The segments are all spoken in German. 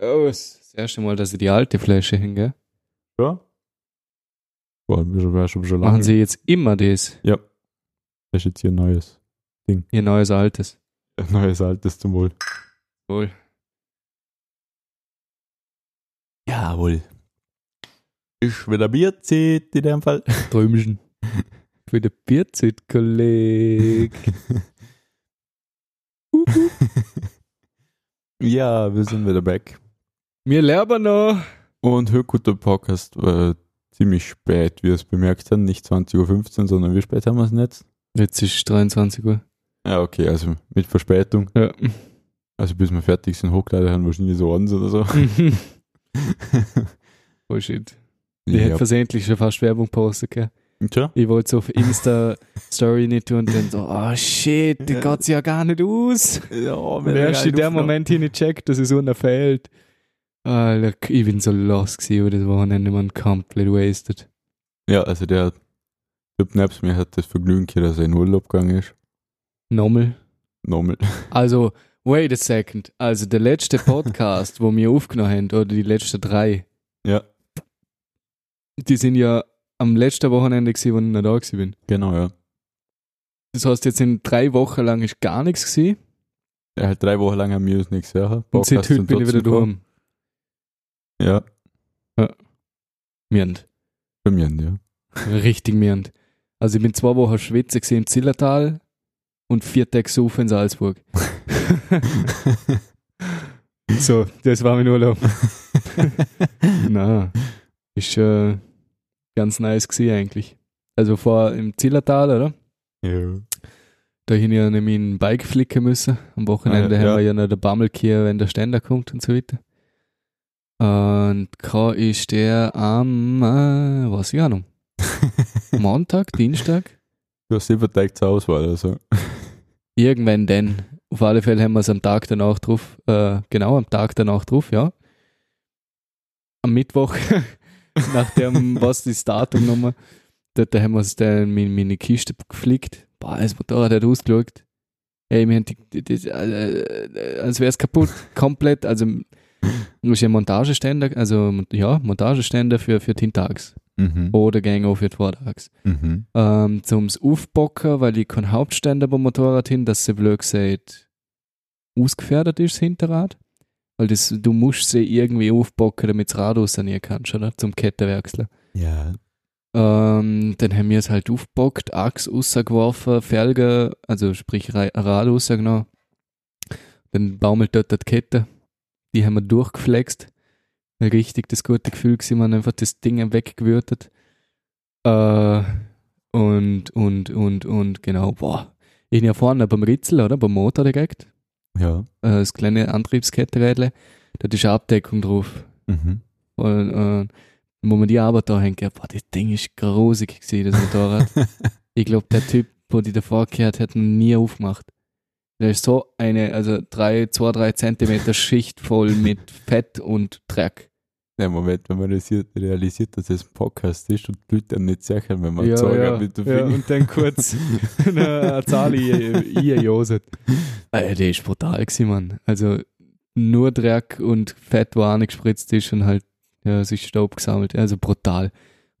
Oh, das erste Mal, dass ich die alte Flasche hinge. Ja? Boah, wir schon, schon, lange. Machen sie jetzt immer das? Das ist jetzt ein neues. Ihr neues Altes. Neues altes zum Wohl. Wohl. Jawohl. Ist wieder Bierzeit in dem Fall. Träumchen. Für den Bierzeit-Kolleg. ja, wir sind wieder back. Wir lernen noch. Und heute kommt der Podcast äh, ziemlich spät, wie wir es bemerkt haben. Nicht 20.15 Uhr, sondern wie spät haben wir es jetzt? Jetzt ist 23 Uhr. Ja, okay, also mit Verspätung. Ja. Also bis wir fertig sind, hochladen haben wahrscheinlich so eins oder so. oh shit. Ich hätte versehentlich schon fast Werbung postet, gell? Tja, Ich wollte es auf Insta-Story nicht tun und dann so, oh shit, die Ja. geht ja gar nicht aus. ja, Und erst in dem Moment hin checkt, dass es unten fehlt. Alter, ich bin so lost gewesen über das Wochenende, man komplett wasted. Ja, also der Typ neben mir hat das Vergnügen gehabt, dass er in Urlaub gegangen ist. Nochmal. Nochmal. Also, wait a second. Also der letzte Podcast, wo wir aufgenommen haben, oder die letzten drei, Ja, die sind ja am letzten Wochenende gewesen, wo ich nicht da gewesen bin. genau, ja. Das heißt, jetzt in drei Wochen lang ist gar nichts gewesen. Er hat drei Wochen lang haben wir uns nichts gesehen. Und seit heute sind bin ich wieder daheim. Ja, Mirnd. bei mir, ja. Richtig mirnd. Also ich bin zwei Wochen schwitzen gewesen im Zillertal und vier Tage saufen in Salzburg. so, das war mein Urlaub. Na, ist äh, ganz nice gewesen eigentlich. Also vor im Zillertal, oder? ja. Da hin ja nämlich ein Bike flicken müssen. Am Wochenende Ah, ja, haben ja. wir ja noch den Bammelkehr, wenn der Ständer kommt und so weiter. Und da ist der am, äh, was ich auch noch, Montag, Dienstag, Du hast sieben Tage zur Auswahl, also. irgendwann denn. Auf alle Fälle haben wir es am Tag danach drauf, äh, genau, am Tag danach drauf, ja. Am Mittwoch, nach dem, was das Datum nochmal, dort haben wir es dann in meine Kiste geflickt. Boah, das Motorrad hat ausgeschaut. Ey, wir haben die, die, die, äh, als wäre es kaputt, komplett. Also, du hast ja Montageständer, also ja, Montageständer für, für den Tags Mhm. oder gehen auch für zwei Tags. Mhm. Ähm, zum Aufbocken, weil ich keinen Hauptständer beim Motorrad hin, dass sie blöd gesagt ausgefährdet ist, das Hinterrad. Weil das, du musst sie irgendwie aufbocken, damit das Rad rausnehmen kannst, oder? Zum Kettenwechseln. Ja. Ähm, dann haben wir es halt aufgebockt, Achs rausgeworfen, Felge, also sprich Ra- Rad rausgenommen. Dann baumelt dort die Kette. Die haben wir durchgeflext. Richtig das gute Gefühl gewesen, man einfach das Ding weggewürtet. Äh, und, und, und, und, genau, boah. Ich bin ja vorne beim Ritzel, oder? Beim Motor direkt. Ja. Äh, das kleine Antriebskettenrädle. Da ist eine Abdeckung drauf. Mhm. Und äh, wo man die Arbeit da hängt, boah, das Ding ist grusig gewesen, das Motorrad. ich glaube, der Typ, wo die davor gehört hat, nie aufgemacht. Da ist so eine, also drei, zwei, drei Zentimeter Schicht voll mit Fett und Dreck. Ja, Moment, wenn man realisiert, realisiert, dass es ein Podcast ist und Leute dann nicht sicher, wenn man ja, sagen ja, mit der ja, und dann kurz eine Zahl einjoset. Äh, der ist brutal gewesen, Mann. Also nur Dreck und Fett, wo angespritzt ist und halt ja, sich Staub gesammelt. Also brutal.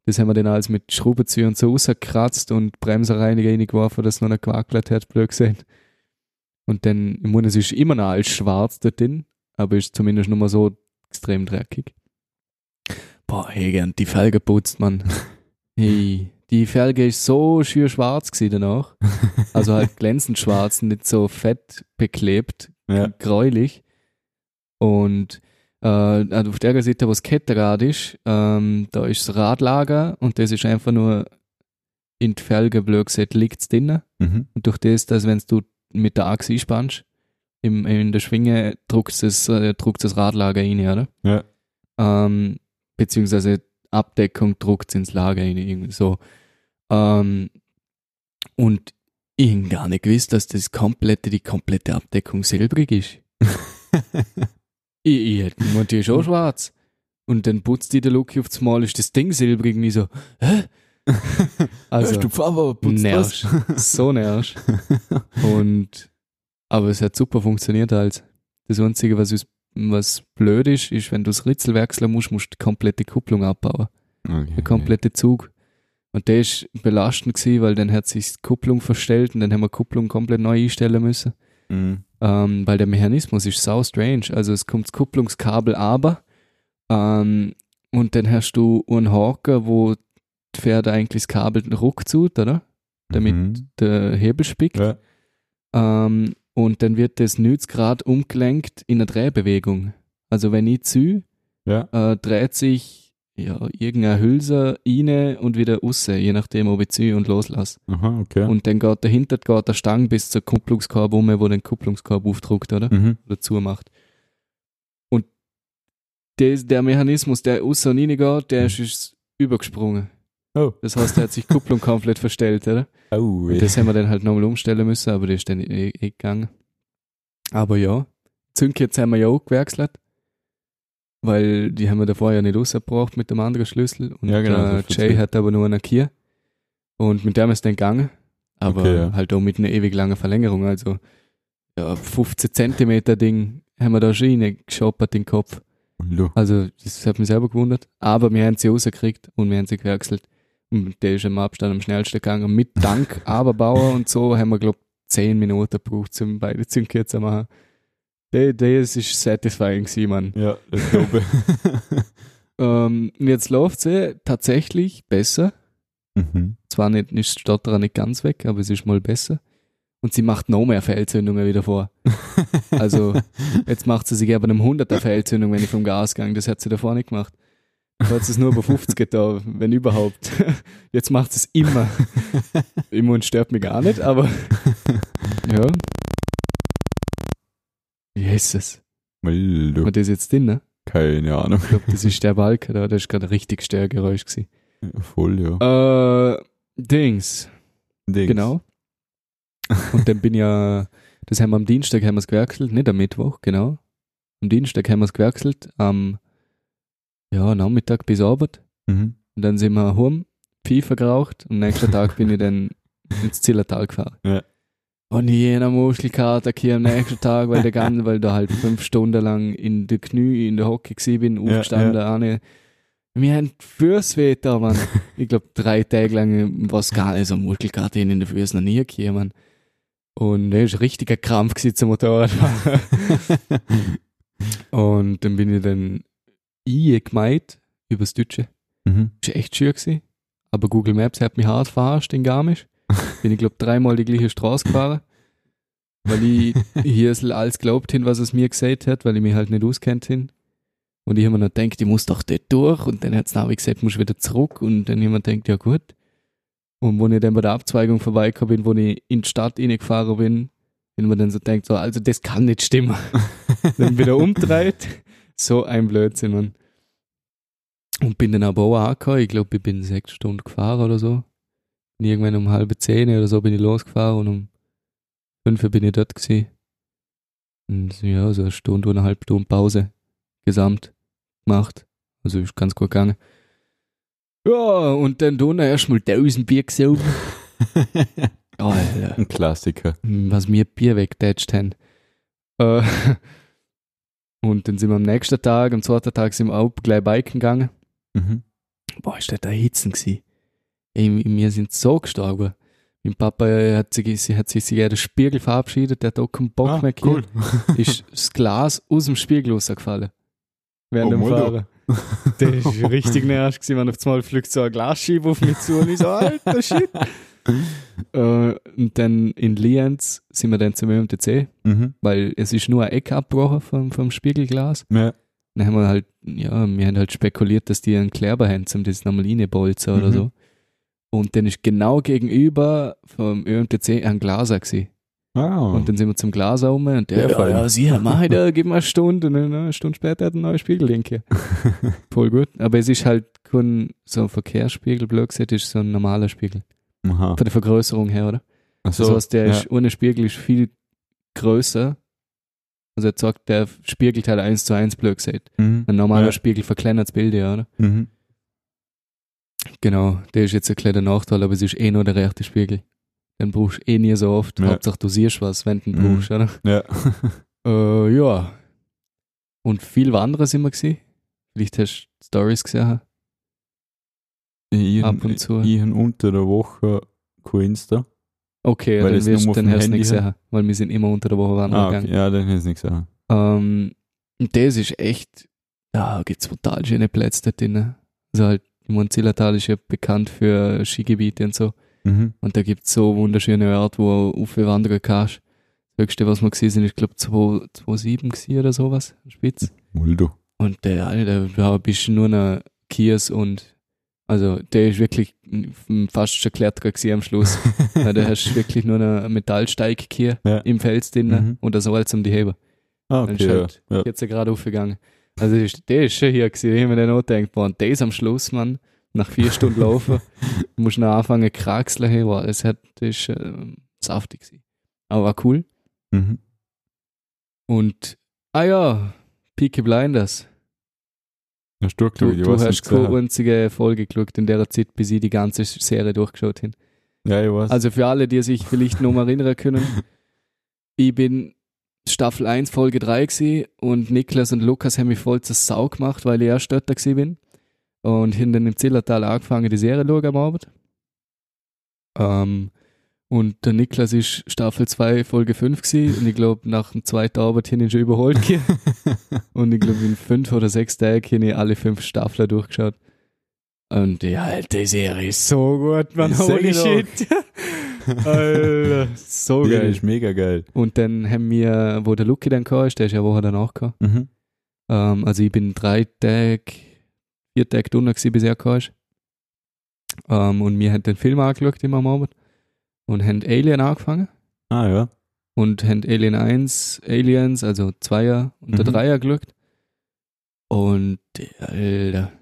Das haben wir dann alles mit Schraubenzieher und so rausgekratzt und Bremserreiniger reingeworfen, dass noch nicht gewackelt hat, blöd gesehen. Und dann, ich meine, es ist immer noch alles schwarz dort drin, aber ist zumindest nur mal so extrem dreckig. Boah, hey, gern die Felge putzt, Mann. Hey, die Felge ist so schön schwarz gewesen danach. Also halt glänzend schwarz, nicht so fett beklebt, Ja. gräulich. Und äh, also auf der Seite, wo das Kettenrad ist, ähm, da ist das Radlager und das ist einfach nur in die Felge blöd gesagt, liegt drinnen. Mhm. Und durch das, dass wenn du mit der Achse einspannst, im, in der Schwinge druckst das, äh, druckt das Radlager rein, oder? Ja. Ähm, beziehungsweise Abdeckung druckt ins Lager rein, irgendwie so. Ähm, und ich hab gar nicht gewusst, dass das komplette, die komplette Abdeckung silbrig ist. Ich, ich hätte ist auch schwarz. Und dann putzt die der Lucky aufs Mal, ist das Ding silbrig und ich so, hä? Also, Hörst du Papa, putzt nervst. So nervst. Und, aber es hat super funktioniert halt. Das Einzige, was uns was blöd ist, ist, wenn du das Ritzel wechseln musst, musst du die komplette Kupplung abbauen. Okay. Der komplette Zug. Und der ist belastend gewesen, weil dann hat sich die Kupplung verstellt und dann haben wir die Kupplung komplett neu einstellen müssen. Mhm. Ähm, weil der Mechanismus ist so strange. Also es kommt das Kupplungskabel aber ähm, und dann hast du einen Haken, wo Pferde eigentlich das Kabel ruckzut, oder? Damit Mhm. der Hebel spickt. Ja. Ähm, und dann wird das 90 Grad umgelenkt in eine Drehbewegung. Also wenn ich ziehe, Ja. äh, dreht sich ja, irgendeine Hülse rein und wieder raus, je nachdem, ob ich ziehe und loslasse. Aha, okay. Und dann geht dahinter geht der Stang bis zur Kupplungskorb um, wo den Kupplungskorb aufdruckt, oder? mhm. Oder zumacht. Und des, der Mechanismus, der raus und rein geht, der ist, ist übergesprungen. Oh. Das heißt, der hat sich die Kupplung komplett verstellt, oder? Oh, Und das haben wir dann halt nochmal umstellen müssen, aber das ist dann eh, eh gegangen. Aber ja, Zündkerze haben wir ja auch gewechselt, weil die haben wir davor ja nicht rausgebracht mit dem anderen Schlüssel. Und Ja, genau, äh, Jay hat aber nur einen Kier. Und mit dem ist dann gegangen. Aber Okay, ja. halt auch mit einer ewig langen Verlängerung. Also ja, 15 Zentimeter Ding haben wir da schon reingeschoppert in den Kopf. Also, das hat mich selber gewundert. Aber wir haben sie rausgekriegt und wir haben sie gewechselt. Der ist im Abstand am schnellsten gegangen. Mit Dank, aber Bauer und so haben wir, glaube ich, 10 Minuten gebraucht, um beide Zündkerzen zu machen. Der- Das ist satisfying gewesen, Mann. Ja, ich glaube. Ähm, und jetzt läuft sie tatsächlich besser. mhm. Zwar nicht, ist das Stotterer nicht ganz weg, aber es ist mal besser. Und sie macht noch mehr Fehlzündungen wieder vor. Also, Jetzt macht sie sich aber einem 100er Fehlzündung, wenn ich vom Gas gehe. Das hat sie davor nicht gemacht. Da hat sie es nur bei 50 getan, wenn überhaupt. Jetzt macht es immer. Immer und stört mich gar nicht, aber ja. Jesus. Hallo. War das jetzt drin, ne? Keine Ahnung. Ich glaube, das ist der Balken da. Das ist gerade ein richtig Störgeräusch gewesen. Voll, ja. Äh, Dings. Dings. Genau. Und dann bin ja, das haben wir am Dienstag haben wir es gewechselt, nicht am Mittwoch, genau. Am Dienstag haben wir es gewechselt, am ja, Nachmittag bis Abend. Mhm. Und dann sind wir heim, Pfeife geraucht und am nächsten Tag bin ich dann ins Zillertal gefahren. Ja. Und jener Muskelkater hier am nächsten Tag, weil der ganze, weil da halt fünf Stunden lang in der Knie, in der Hocke gewesen bin, Ja, aufgestanden, Arne. Wir haben Füße da, Mann. Ich glaube, drei Tage lang war es gar nicht so Muskelkater in den Füßen noch nie gekommen, Mann. Und das war ein richtiger Krampf gewesen zum Motorradfahren. Und dann bin ich dann eingemeint übers Deutsche. mhm. Das war echt schön gewesen. Aber Google Maps hat mich hart verarscht in Garmisch. Bin ich glaube dreimal die gleiche Straße gefahren. Weil ich hier alles glaubt hin, was es mir gesagt hat, weil ich mich halt nicht auskennt hin. Und ich habe mir noch gedacht, ich muss doch dort durch. Und dann hat es Navi gesagt, muss wieder zurück. Und dann habe ich gedacht, ja gut. Und wo ich dann bei der Abzweigung vorbeigekommen bin, wo ich in die Stadt reingefahren bin, wenn man dann so denkt, so, also das kann nicht stimmen. dann wieder umdreht. So ein Blödsinn, Mann. Und bin dann aber auch angekommen. Ich glaube, ich bin sechs Stunden gefahren oder so. Und irgendwann um halbe zehn oder so bin ich losgefahren und um fünf bin ich dort gewesen. Und ja, so eine Stunde und eine halbe Stunde Pause gesamt gemacht. Also ist ganz gut gegangen. Ja, und dann da erstmal tausend Bier gesogen. Alter Ein Klassiker. was wir Bier wegtätscht haben. Äh, und dann sind wir am nächsten Tag, am zweiten Tag sind wir auch gleich biken gegangen. Mhm. Boah, ist das da Hitzen gewesen. Ey, wir sind so gestorben. Mein Papa äh, hat sich, sie hat sich sogar den Spiegel verabschiedet, der hat auch keinen Bock Ah, mehr cool. gehabt. Ist das Glas aus dem Spiegel rausgefallen. Während Oh, dem. Fahren. Der ist richtig nervig gewesen, wenn auf einmal fliegt so ein Glasscheibe auf mich zu und ich so, alter Shit. Äh, und dann in Lienz sind wir dann zum ÖMTC, mhm. weil es ist nur ein Eck abgebrochen vom, vom Spiegelglas. Ja. Dann haben wir halt, ja, wir haben halt spekuliert, dass die einen Kleber haben, um das nochmal reinbolzen oder Mhm. so. Und dann ist genau gegenüber vom ÖMTC ein Glaser gewesen. Ah. Und dann sind wir zum Glaser rum und der, Ja, ja, sicher, mach ich da, gib mir eine Stunde. Und dann eine Stunde später hat er einen neuen Spiegel linke. Voll gut. Aber es ist halt kein so ein Verkehrsspiegel, blöd gesagt, ist so ein normaler Spiegel. Aha. Von der Vergrößerung her, oder? Ach so, das heißt, der ja. ist, ohne Spiegel ist viel größer. Also er sagt, der spiegelt halt eins zu eins, blöd gesagt. Mhm. Ein normaler Ja. Spiegel verkleinert das Bild, ja, oder? Mhm. Genau, der ist jetzt ein kleiner Nachteil, aber es ist eh nur der rechte Spiegel. Den brauchst du eh nie so oft. Ja. Hauptsache du siehst was, wenn du ihn Mhm. brauchst, oder? Ja. Äh, ja. Und viel wandern sind wir gewesen. Vielleicht hast du Stories gesehen. Ich, Ab und zu. Ich habe unter der Woche kein Insta. Okay, Weil dann, wirst, dann hast du Handy nicht hat? gesehen, weil wir sind immer unter der Woche wandern Ah, gegangen. okay. Ja, dann hätte ich nicht gesagt. Ähm, und das ist echt, da gibt es total schöne Plätze dort drin. Also halt, Monzillertal ist ja bekannt für Skigebiete und so. Mhm. Und da gibt es so wunderschöne Orte, wo du wandern kannst. Das höchste, was wir gesehen sind, ist, glaube ich, 2,7 gewesen oder sowas, Spitz. Muldo. Und der, Alter, da bist du nur noch Kiers und, also, der ist wirklich fast schon Kletterer am Schluss. ja, da hast du wirklich nur noch Metallsteig hier Ja. im Fels drin Mhm. und das Salz um die Heben. Ah, Dann okay. ist Ja. halt jetzt ja gerade aufgegangen. Also der ist, der ist schon hier gewesen, ich hab mir dann auch gedacht, boah, und der ist am Schluss, Mann, nach vier Stunden laufen, du musst noch anfangen kraxeln, hey, wow, das, hat, das ist äh, saftig gewesen. Aber war cool. Mhm. Und, ah ja, Peaky Blinders. Hast du Du, geschaut? Du weiß hast nicht keine einzige Folge geschaut in der Zeit, bis ich die ganze Serie durchgeschaut habe. Ja, ich weiß. Also für alle, die sich vielleicht noch mal erinnern können, ich bin Staffel 1, Folge 3 gewesen und Niklas und Lukas haben mich voll zur Sau gemacht, weil ich erst dort gewesen bin. Und haben dann im Zillertal angefangen, die Serie zu schauen am Abend. Ähm, und der Niklas ist Staffel 2, Folge 5 gewesen und ich glaube, nach dem zweiten Abend habe ich ihn schon überholt. und ich glaube, in fünf oder sechs Tagen habe ich alle fünf Staffeln durchgeschaut. Und die Serie ist so gut, man. Ich Holy shit. Alter, so ja, geil. ist mega geil. Und dann haben wir, wo der Lucky dann kam, ist, der ist ja Woche danach gekommen. Mhm. Ähm, also ich bin drei Tage, vier Tage drunter gewesen, bis er kam. ist. Ähm, und wir haben den Film angeschaut immer am Abend. Und haben Alien angefangen. Ah, ja. Und haben Alien 1, Aliens, also Zweier und der Mhm. Dreier geschaut. Und, Alter,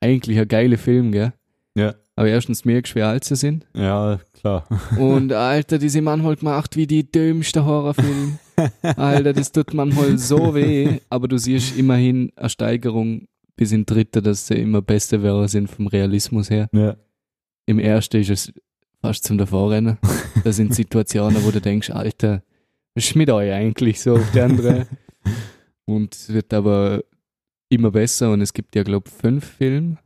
eigentlich ein geiler Film, gell? Ja. Aber erstens merkst du, wie alt sie sind. Ja, klar. Und Alter, die sind manchmal gemacht wie die dümmsten Horrorfilme. Alter, das tut manchmal so weh, aber du siehst immerhin eine Steigerung bis in dritte, dass sie immer beste wäre sind vom Realismus her. ja. Im ersten ist es fast zum Davorrennen. Da sind Situationen, wo du denkst, Alter, was ist mit euch eigentlich so auf die andere? Und es wird aber immer besser und es gibt ja, glaube ich, fünf Filme.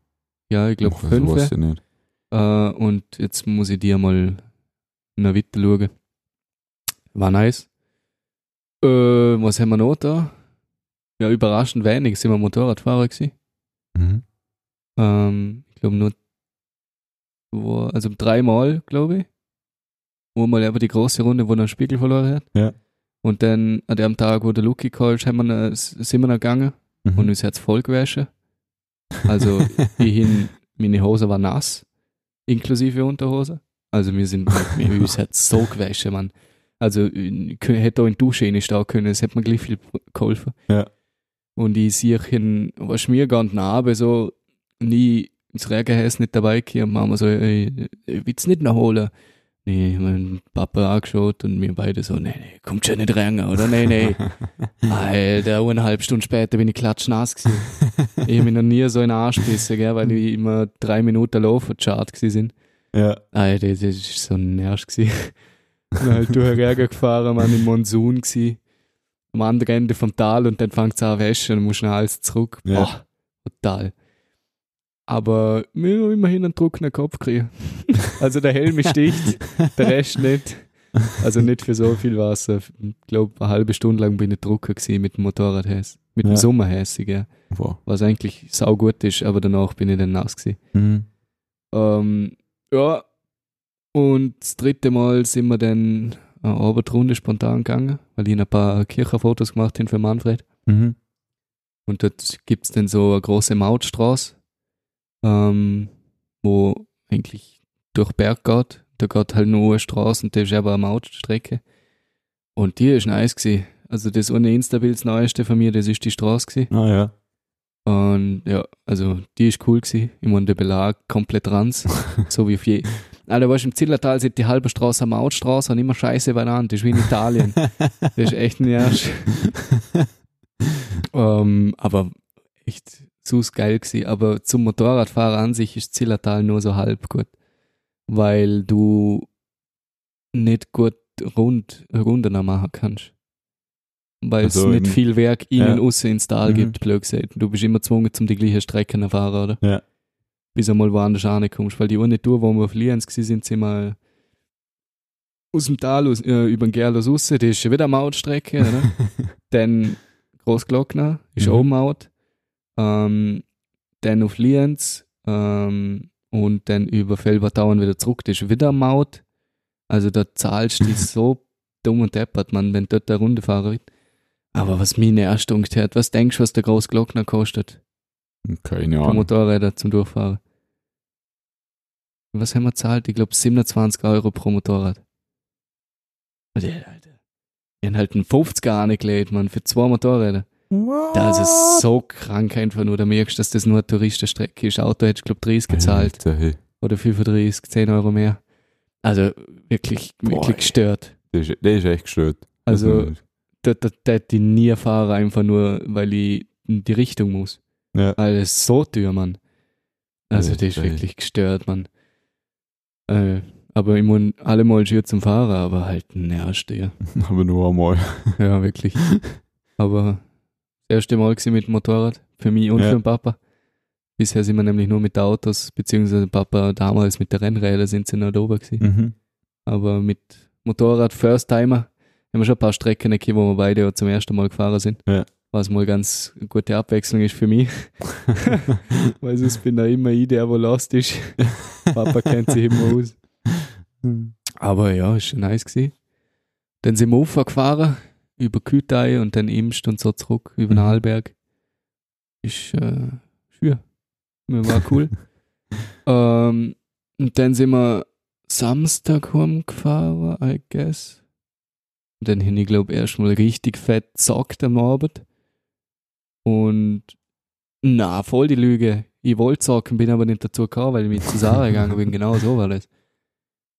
Ja, ich glaube fünf. weiß ich nicht. Äh, und jetzt muss ich dir mal noch weiter schauen. War nice. Äh, was haben wir noch da? Ja, überraschend wenig sind wir Motorradfahrer gewesen. Mhm. Ähm, ich glaube nur wo, also dreimal, glaube ich. Einmal aber die große Runde, wo er einen Spiegel verloren hat. Ja. Und dann an dem Tag, wo der Lucky called, haben wir noch, sind wir noch gegangen Mhm. und uns hat's voll gewaschen. Also ich hin, meine Hose war nass, inklusive Unterhose. Also wir sind, wir, uns hat's so gewaschen, man. Also ich hätte auch in die Dusche reinstehen können, es hätte mir gleich viel geholfen. Ja. Und ich sehe hin, was mir ganz nah, aber so nie ins Regenhäs nicht dabei gekommen. Mama so, ey, ich will's nicht noch holen. Nee, mein Papa angeschaut und wir beide so, nee, nee, kommt schon nicht rein, oder? Nee, nee. Alter, eineinhalb Stunden später bin ich klatschnass gewesen. ich habe mich noch nie so in den Arsch gebissen, gell, weil ich immer drei Minuten laufen Chart gewesen sind. ja. Alter, das ist so ein Nerv gewesen. Bin halt durch den Regen gefahren, man im Monsun gewesen. Am anderen Ende vom Tal und dann fängt es an zu waschen und musst noch alles zurück. Ja. Boah, total. Aber haben immerhin einen trockenen Kopf gekriegt. also der Helm sticht, der Rest nicht. Also nicht für so viel Wasser. Ich glaube, eine halbe Stunde lang bin ich trocken gewesen mit dem Motorradhäs. Mit dem Ja. Sommerhässig, ja. Wow. Was eigentlich saugut ist, aber danach bin ich dann nass gewesen. Mhm. Ähm, ja. Und das dritte Mal sind wir dann eine Abendrunde spontan gegangen, weil ich ein paar Kirchenfotos gemacht habe für Manfred. Mhm. Und dort gibt's dann so eine große Mautstraße, ähm, wo eigentlich durch Berg geht. Da geht halt nur eine Straße und das ist aber eine Mautstrecke. Und die ist nice gewesen. Also das ohne Insta-Bild, das neueste von mir, das ist die Straße gewesen. Ah ja. Und ja, also die ist cool gewesen. Ich meine, der Belag komplett ranz, so wie auf je. Alter, weißt du, im Zillertal sind die halbe Straße eine Mautstraße und immer scheiße beieinander. Das ist wie in Italien. Das ist echt ein Arsch. ähm, aber echt so geil gewesen. Aber zum Motorradfahrer an sich ist Zillertal nur so halb gut. Weil du nicht gut rund, Runden machen kannst. weil es Also nicht im- viel Werk innen, Ja. außen ins Tal Mhm. gibt, blöd gesagt. Du bist immer gezwungen, zum die gleiche Strecke zu fahren, oder? Ja. Bis du mal woanders ankommst, weil die eine Tour, wo wir auf Lienz gewesen sind, sind wir aus dem Tal, aus, äh, über den Gerlos raus, das ist schon wieder eine Mautstrecke, oder? dann Großglockner ist Mhm. auch Maut. Ähm, dann auf Lienz ähm, und dann über Felbertauen wieder zurück, das ist wieder Maut. Also da zahlst du so dumm und deppert, man, wenn dort eine Runde fahren wird. Aber was mich erst hat, was denkst du, was der Großglockner kostet? Keine Für Ahnung. Motorräder zum Durchfahren. Was haben wir zahlt? Ich glaube 27 Euro pro Motorrad. Ja, Alter. Die haben halt einen 50er angelegt, man, für zwei Motorräder. Das ist so krank einfach nur. Da merkst du, dass das nur eine Touristenstrecke ist. Auto hättest du, glaube 30 gezahlt. Alter, hey. Oder 35, 10 Euro mehr. Also wirklich, Boah, wirklich ey. gestört. Das ist, das ist echt gestört. Also, da, da, da hätte ich nie fahren, einfach nur, weil ich in die Richtung muss. ja. Weil es ist so teuer, Mann. Also, das ist Alter. wirklich gestört, Mann. Äh, aber ich muss allemal schön zum Fahren, aber halt nervst ja. aber nur einmal. Ja, wirklich. aber das erste Mal mit dem Motorrad, für mich und Ja. für den Papa. Bisher sind wir nämlich nur mit Autos, beziehungsweise Papa damals mit der Rennräder sind sie noch da oben gewesen. Mhm. Aber mit Motorrad First Timer haben wir schon ein paar Strecken gehabt, wo wir beide zum ersten Mal gefahren sind. Ja. Was mal ganz gute Abwechslung ist für mich. Weil sonst bin da immer ich, der wo lost ist. Papa kennt sich immer aus. Aber ja, ist schon nice gewesen. Dann sind wir Ufer gefahren, über Kütei und dann Imst und so zurück, über den Mhm. Hallberg. Ist, äh, schön. War cool. ähm, und dann sind wir Samstag heimgefahren, I guess. Und dann hin ich glaube erstmal richtig fett gesagt am Abend. Und na, voll die Lüge. Ich wollte zocken, bin aber nicht dazu gekommen, weil ich mit zu Sarah gegangen bin. Genau so war das.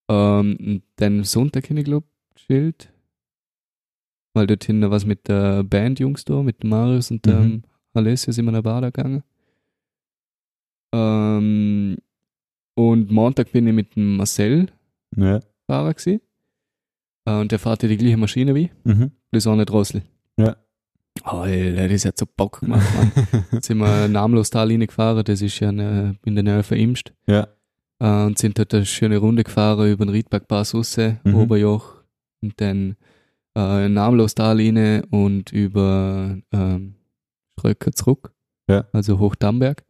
Ähm, und dann Sonntag hin ich glaube chillt. Weil dort hinten was mit der Band Jungs da, mit Marius und Mhm. dem Alessio sind wir nach Bada gegangen. Ähm, und Montag bin ich mit dem Marcel Ja. Fahrer gewesen. Äh, und der fährt ja die gleiche Maschine wie. Mhm. Das war eine Drossel. Ja. Alter, das hat so Bock gemacht, Mann. Jetzt sind wir namenlos da gefahren, das ist ja eine, in der Nähe von Imst. Ja. Äh, und sind dort eine schöne Runde gefahren über den Riedbergpass raus, Mhm. Oberjoch. Und dann äh, namenlos da und über ähm, Schröcker zurück. Ja. Also hoch Damberg.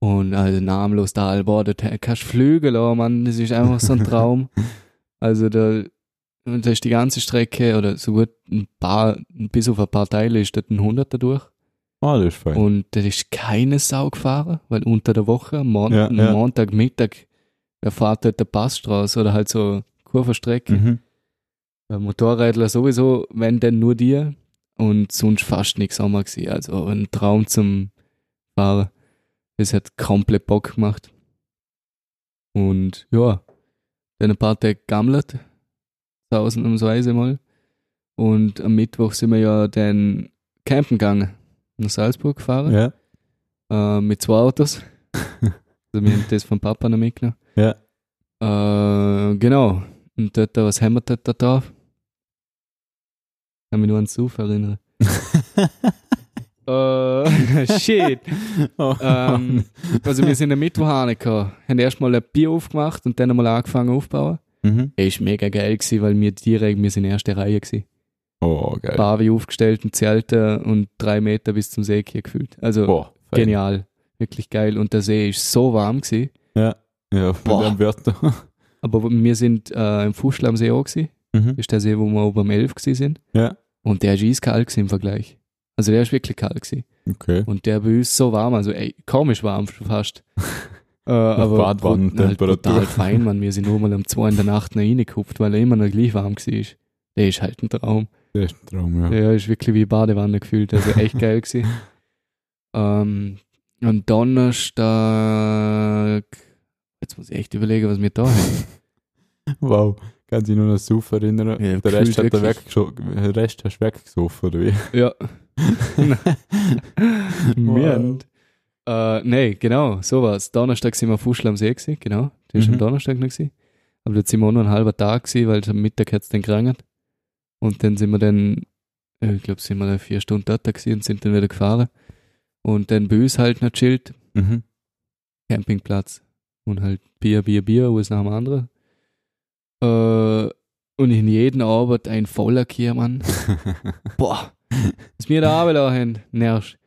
Und also namenlos da, boah, da kannst Flügel, oh Mann, das ist einfach so ein Traum. also da, da ist die ganze Strecke, oder so gut ein paar, bis auf ein paar Teile ist dort ein Hunderter durch. Ah, das ist fein. Und da ist keine Sau gefahren, weil unter der Woche, Mon Ja, ja. Montagmittag, da fährt dort der Passstraße oder halt so Kurvenstrecke. mhm. Äh, Motorrädler sowieso, wenn denn nur dir und sonst fast nichts einmal gewesen. Also ein Traum zum Fahren. Das hat komplett Bock gemacht. Und ja, dann ein paar Tage gammelt, ausnahmsweise mal. Und am Mittwoch sind wir ja dann campen gegangen, nach Salzburg gefahren, Ja. äh, mit zwei Autos. also wir haben das vom Papa noch mitgenommen. Ja. Äh, genau. Und dort, was haben wir dort da drauf? Kann mich nur an Suf erinnern. äh, shit. Oh, ähm, also wir sind am Mittwoch angekommen, haben erstmal ein Bier aufgemacht und dann einmal angefangen aufzubauen. mhm. Ist mega geil gewesen, weil wir direkt, wir sind in erster Reihe gewesen. oh geil. Barvi aufgestellt, ein Zelte und drei Meter bis zum See hier gefühlt. Also Boah, genial. Wirklich geil. Und der See ist so warm gewesen. Ja, von Boah. dem Wörter. Aber wir sind äh, im Fuschl am See auch gewesen. mhm. Das ist der See, wo wir oben am 11 gewesen sind. Ja, Und der ist eiskalt im Vergleich. Also der ist wirklich kalt gewesen. okay. Und der bei uns so warm, also ey, komisch warm fast. äh, aber halt Badwannentemperatur. total fein, man. Wir sind nur mal um 2 in der Nacht noch reingekupft, weil er immer noch gleich warm war. Der ist halt ein Traum. Das ist ein Traum, ja. Ja, ist wirklich wie Badewanne gefühlt. Also echt geil gewesen. Ähm, und Donnerstag, jetzt muss ich echt überlegen, was wir da haben. Wow. Kann sich nur noch Suff erinnern. Ja, der Rest hat er. Den Rest hast du weggesoffen, oder wie? Ja. wir haben, äh, nee, genau, sowas. Donnerstag sind wir auf Fuschl am See gewesen, genau. Das ist Mhm. am Donnerstag noch gewesen. Aber dort sind wir auch noch einen halben Tag gewesen, weil am Mittag hat es dann gerannt. Und dann sind wir dann äh, ich glaube, sind wir da vier Stunden dort gewesen und sind dann wieder gefahren. Und dann bei uns halt noch chillt, Mhm. Campingplatz. Und halt Bier, Bier, Bier, was nach dem anderen. Äh, und in jedem Abend ein voller Kiermann. Boah, ist mir da Arbeit auch nervt.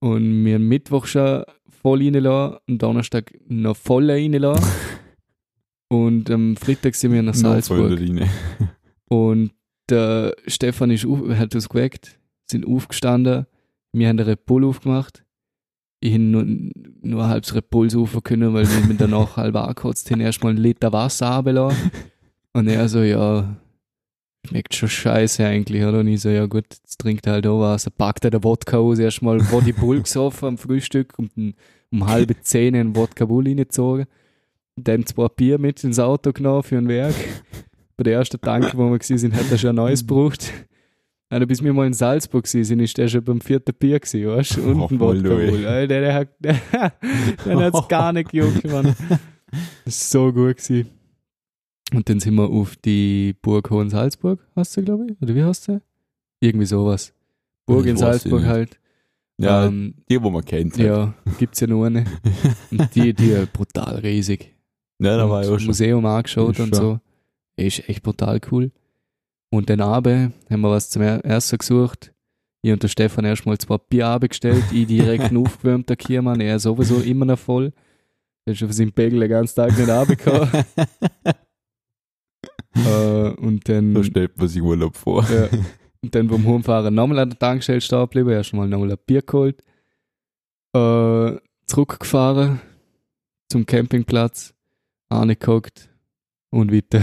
Und mir Mittwoch schon voll reinlassen, am Donnerstag noch voll reinlassen. und am Freitag sind wir nach Salzburg. Und der Stefan ist auf, hat uns geweckt, sind aufgestanden, wir haben den Red Bull aufgemacht. Ich habe nur, nur Bull saufen können, weil wir mit danach halb angekotzt haben, erstmal einen Liter Wasser runtergelassen. Und er so, ja, schmeckt schon scheiße eigentlich, oder? Und ich so, ja gut, jetzt trinkt er halt auch was. Er packt er den Wodka aus, erstmal Body Bull gesoffen am Frühstück und um, um halbe zehn einen Wodka Bull reingezogen. Dann zwei Bier mit ins Auto genommen für ein Werk. Bei der ersten Tank, wo wir gewesen sind, hat er schon ein neues gebraucht. Also bis wir mal in Salzburg sind, ist der schon beim vierten Bier gewesen, weißt du? Und ein Oh, Wodka. Bull. Der hat, der, der hat's gar nicht gejuckt, Mann. Das ist so gut gewesen. Und dann sind wir auf die Burg Hohensalzburg, hast du, glaube ich? Oder wie heißt sie? Irgendwie sowas. Burg Ich in Salzburg halt. Ja, ähm, die, wo man kennt. Halt. ja, gibt's ja nur eine. Und die, die ist brutal riesig. ja da war ich auch schon. Museum angeschaut Ist und schon. so. Ist echt brutal cool. Und dann Abend haben wir was zum Er- Ersten gesucht. Ich und der Stefan erstmal zwei Bier Abend gestellt. Ich direkt einen aufgewärmter Kiermann. Er sowieso immer noch voll. Er hat schon für seinen Pegel den ganzen Tag nicht abgekommen. Äh, und dann, so stellt man sich Urlaub vor. ja, und dann beim Heimfahren nochmal an der Tankstelle stehen geblieben. Erstmal nochmal ein Bier geholt. Äh, zurückgefahren zum Campingplatz. Angeguckt und weiter.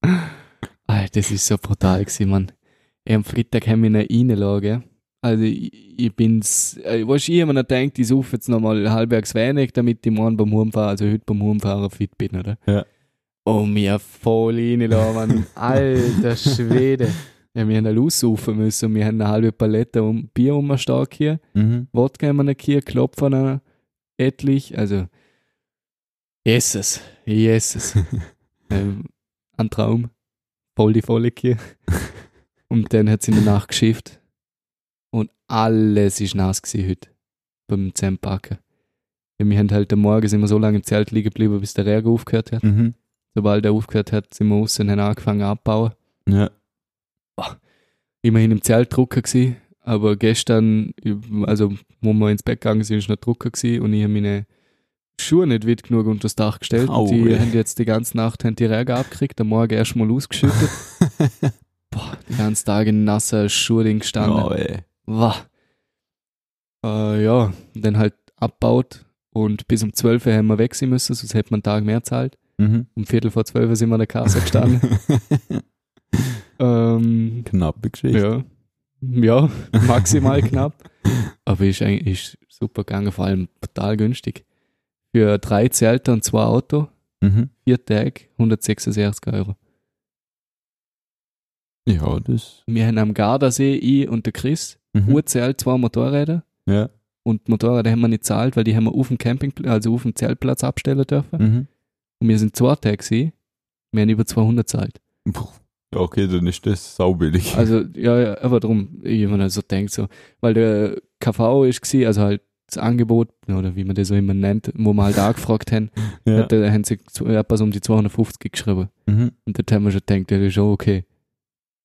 Alter, das ist so brutal gewesen, Mann. Am Freitag haben wir eine Reinlage. Also, ich, ich bin's, äh, weißt du, ich hab mir noch gedacht, ich suche jetzt nochmal halbwegs wenig, damit ich morgen beim Heimfahren, also heute beim Heimfahren fit bin, oder? Ja. Oh, mir voll reinlassen, Mann. Alter Schwede. Ja, wir haben eine aussaufen müssen und wir haben eine halbe Palette um Bier umgestark hier. Mhm. Wodka haben wir noch hier, Klopfer noch etlich, also Jesus, Jesus. ähm, ein Traum, voll die volle hier. Und dann hat es in der Nacht geschifft und alles ist nass gewesen heute beim Zusammenpacken. Ja, Wir haben halt am Morgen sind wir so lange im Zelt liegen geblieben, bis der Regen aufgehört hat. Mhm. Sobald er aufgehört hat, sind wir haben angefangen abbauen. Ja. immerhin im Zelt drucken gsi, aber gestern, also wo wir ins Bett gegangen sind, ist noch drucken gsi und ich habe meine Schuhe nicht weit genug unter das Dach gestellt und die weh. haben jetzt die ganze Nacht haben die Regen abgekriegt, am Morgen erst mal ausgeschüttet. Boah, die ganzen Tage in nasser Schuhe gestanden. Ja, ey. Wah. Äh, ja, dann halt abbaut und bis um 12 Uhr haben wir weg sein müssen, sonst hätte man einen Tag mehr zahlt. Mhm. Um Viertel vor 12 Uhr sind wir an der Kasse gestanden. ähm, Knappe Geschichte. ja. Ja, maximal knapp. Aber ist eigentlich ist super gegangen, vor allem total günstig. Für drei Zelte und zwei Auto, Mhm. vier Tage, 166 Euro. Ja, das. Wir haben am Gardasee, ich und der Chris, Mhm. Urzelt, zwei Motorräder. Ja. Und Motorräder haben wir nicht zahlt, weil die haben wir auf dem Campingplatz, also auf dem Zeltplatz abstellen dürfen. Mhm. Und wir sind zwei Tage gewesen. Wir haben über 200 zahlt. Ja, okay, dann ist das saubillig. Also, ja, ja, aber darum, ich mir so denkt so, weil der KV ist gewesen, also halt das Angebot, oder wie man das so immer nennt, wo wir halt angefragt haben, ja. hat, da haben sie etwas um die 250 geschrieben. Mhm. Und dort haben wir schon gedacht, ja, das ist schon okay.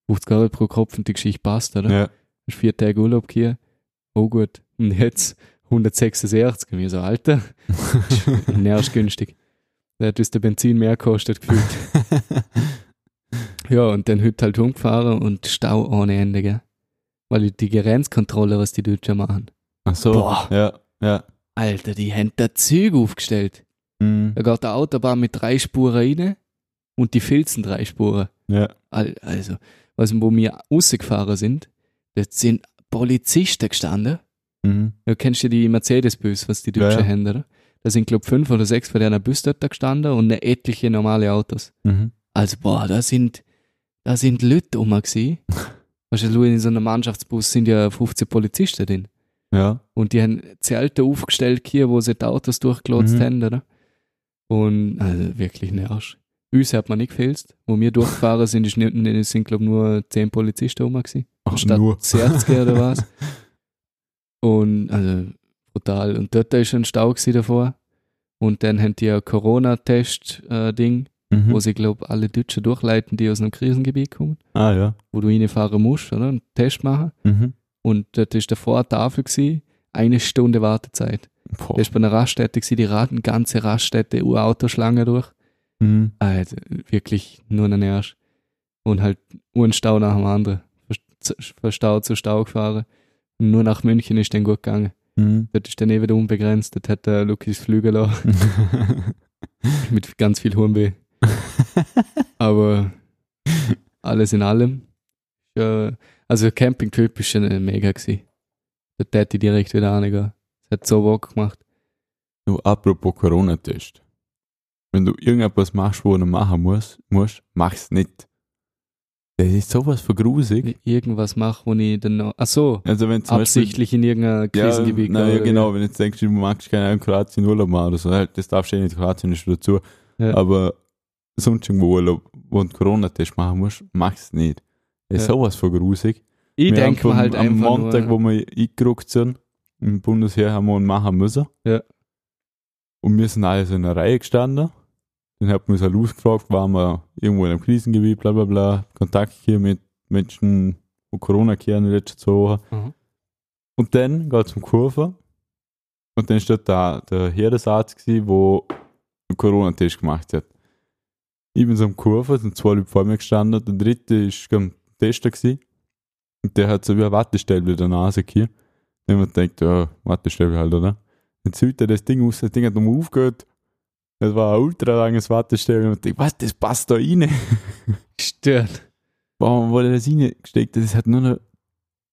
50 Euro pro Kopf und die Geschichte passt, oder? Ja. Hast vier Tage Urlaub hier, oh gut. Und jetzt 166, und wir so, Alter, nervst günstig. Da hat uns der Benzin mehr gekostet gefühlt. Ja, und dann heute halt umgefahren und Stau ohne Ende, gell? Weil die Grenzkontrolle, was die Deutschen machen. Ach so. Boah. Ja, ja. Alter, die haben da Züge aufgestellt. Mhm. Da geht der Autobahn mit drei Spuren rein und die filzen drei Spuren. Ja. Al- Also, was, wo wir rausgefahren sind, da sind Polizisten gestanden. Mhm. Du kennst ja die Mercedes-Bus, was die Deutschen Ja, ja. haben, oder? Da sind, glaub fünf oder sechs von denen Bus dort gestanden und eine etliche normale Autos. Mhm. Also, boah, da sind, da sind Leute rum gewesen. Weißt du, in so einem Mannschaftsbus sind ja 15 Polizisten drin. Ja. Und die haben Zelte aufgestellt hier, wo sie die Autos durchgelotst Mhm. haben, oder? Und, also, wirklich ein Arsch. uns hat man nicht gefilzt. Wo wir durchgefahren sind, ist nicht, sind glaube nur zehn Polizisten rum gewesen. Ach, Statt nur. 60 oder was. Und also brutal. Und dort ist ein Stau davor. Und dann haben die ein Corona-Test-Ding, Mhm. wo sie, glaube alle Deutschen durchleiten, die aus einem Krisengebiet kommen, Ah, ja. wo du reinfahren musst, oder? Einen Test machen. Mhm. Und dort ist davor eine Tafel gewesen, eine Stunde Wartezeit. Boah. Das ist bei einer Raststätte gewesen, die raten ganze Raststätte, Urautoschlange durch. Mhm. Also wirklich nur ein Arsch. Und halt nur ein Stau nach dem anderen. Von Stau zu Stau gefahren. Und nur nach München ist dann gut gegangen. Mhm. Dort ist dann eh wieder unbegrenzt. Dort hat der Lukis Flügel auch mit ganz viel Hornweh. Aber alles in allem. Ja, also Campingtrip ist schon äh, mega gewesen. Da hätte ich direkt wieder reingehen. Es hat so Bock gemacht. Du, apropos Corona-Test. Wenn du irgendetwas machst, wo du machen musst, musst mach's nicht. Das ist sowas von grusig. Irgendwas mache, wo ich dann noch. Ach so, Also wenn zum absichtlich in Beispiel, ja, Krisengebiet na, ja, oder- genau, wenn du jetzt denkst, du magst keine Kroatien Urlaub machen oder so, halt, das darfst du eh nicht, Kroatien ist schon dazu. Ja. Aber sonst irgendwo Urlaub, wo du einen Corona-Test machen musst, mach's nicht. Das ist Ja. sowas von grusig. Ich Wir denke mir halt am einfach Montag, nur, wo wir eingerückt sind, im Bundesheer haben wir ihn machen müssen. Ja. Und wir sind alle so in einer Reihe gestanden. Dann hat man uns halt ausgefragt, waren wir irgendwo in einem Krisengebiet, bla bla bla, Kontakt hier mit Menschen, die Corona kehren in den letzten zwei Wochen. Mhm. Und dann geht es um Kurve. Und dann steht da der Heeresarzt, gewesen, der einen Corona-Test gemacht hat. Ich bin so am Kurve, sind zwei Leute vor mir gestanden. Der dritte ist am Tester gewesen. Und der hat so wie eine Wattestäbe in der Nase hier. Haben wir gedacht, ja, Wattestäbe halt, oder? Dann zieht er das Ding aus, das Ding hat um aufgehört. Das war ein ultra langes Wattestäbe. Und ich dachte, was, das passt da rein? Stört. Warum wurde das reingesteckt? Das hat nur noch,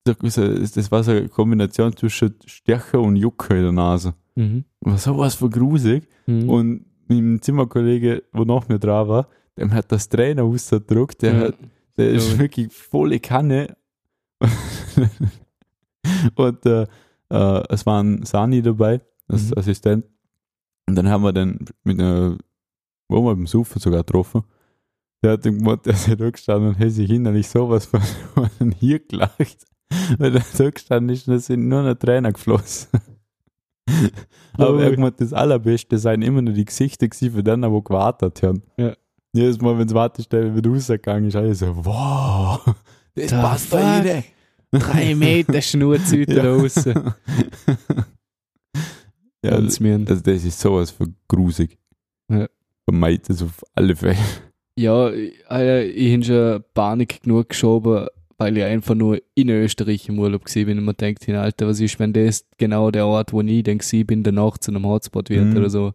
das war so eine Kombination zwischen Stärke und Jucke in der Nase. Mhm. War sowas von grusig. Mhm. Und mein Zimmerkollege, der nach mir dran war, dem hat das Trainer ausgedruckt, der, Ja. hat, der ist Ja. wirklich volle Kanne. und äh, äh, es war ein Sani dabei, als Mhm. Assistent. Und dann haben wir dann mit einer, wo wir beim Sufen sogar getroffen, der hat gemeint, der ist ja da gestanden und hätte sich innerlich sowas von von hier gelacht. Weil er da gestanden ist und es sind nur noch Tränen geflossen. Aber er hat das Allerbeste seien immer nur die Gesichter gewesen für den, die gewartet haben. Ja. Jedes Mal, wenn das Wartestelle wieder rausgegangen ist, alle so, wow, das The passt da rein. Drei Meter Schnurzhüte Ja. da draussen. Ja, das, mir. das, das ist sowas für grusig. Ja. Vermeid das auf alle Fälle. Ja, ich, äh, ich habe schon Panik genug geschoben, weil ich einfach nur in Österreich im Urlaub bin und man denkt, hin, Alter, was ist, wenn das genau der Ort, wo ich dann gewesen bin, danach zu einem Hotspot wird Mhm. oder so.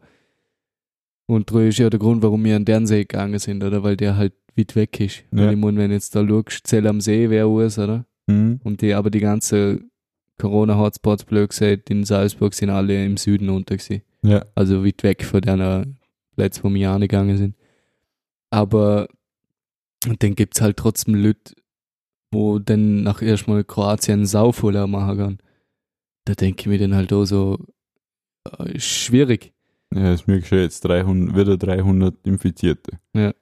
Und da ist ja der Grund, warum wir an den See gegangen sind, oder? Weil der halt weit weg ist. Ja. Weil ich meine, wenn jetzt da schaust, Zell am See wäre aus, oder? Mhm. Und die, aber die ganze Corona-Hotspots, blöd gesagt, in Salzburg sind alle im Süden unter gewesen. Ja. Also weit weg von den Plätzen, wo wir angegangen sind. Aber dann gibt es halt trotzdem Leute, wo dann nach erstmal Kroatien Saufurlaub machen kann. Da denke ich mir dann halt auch so, äh, ist schwierig. Ja, ist mir schon jetzt 300, wieder 300 Infizierte. Ja.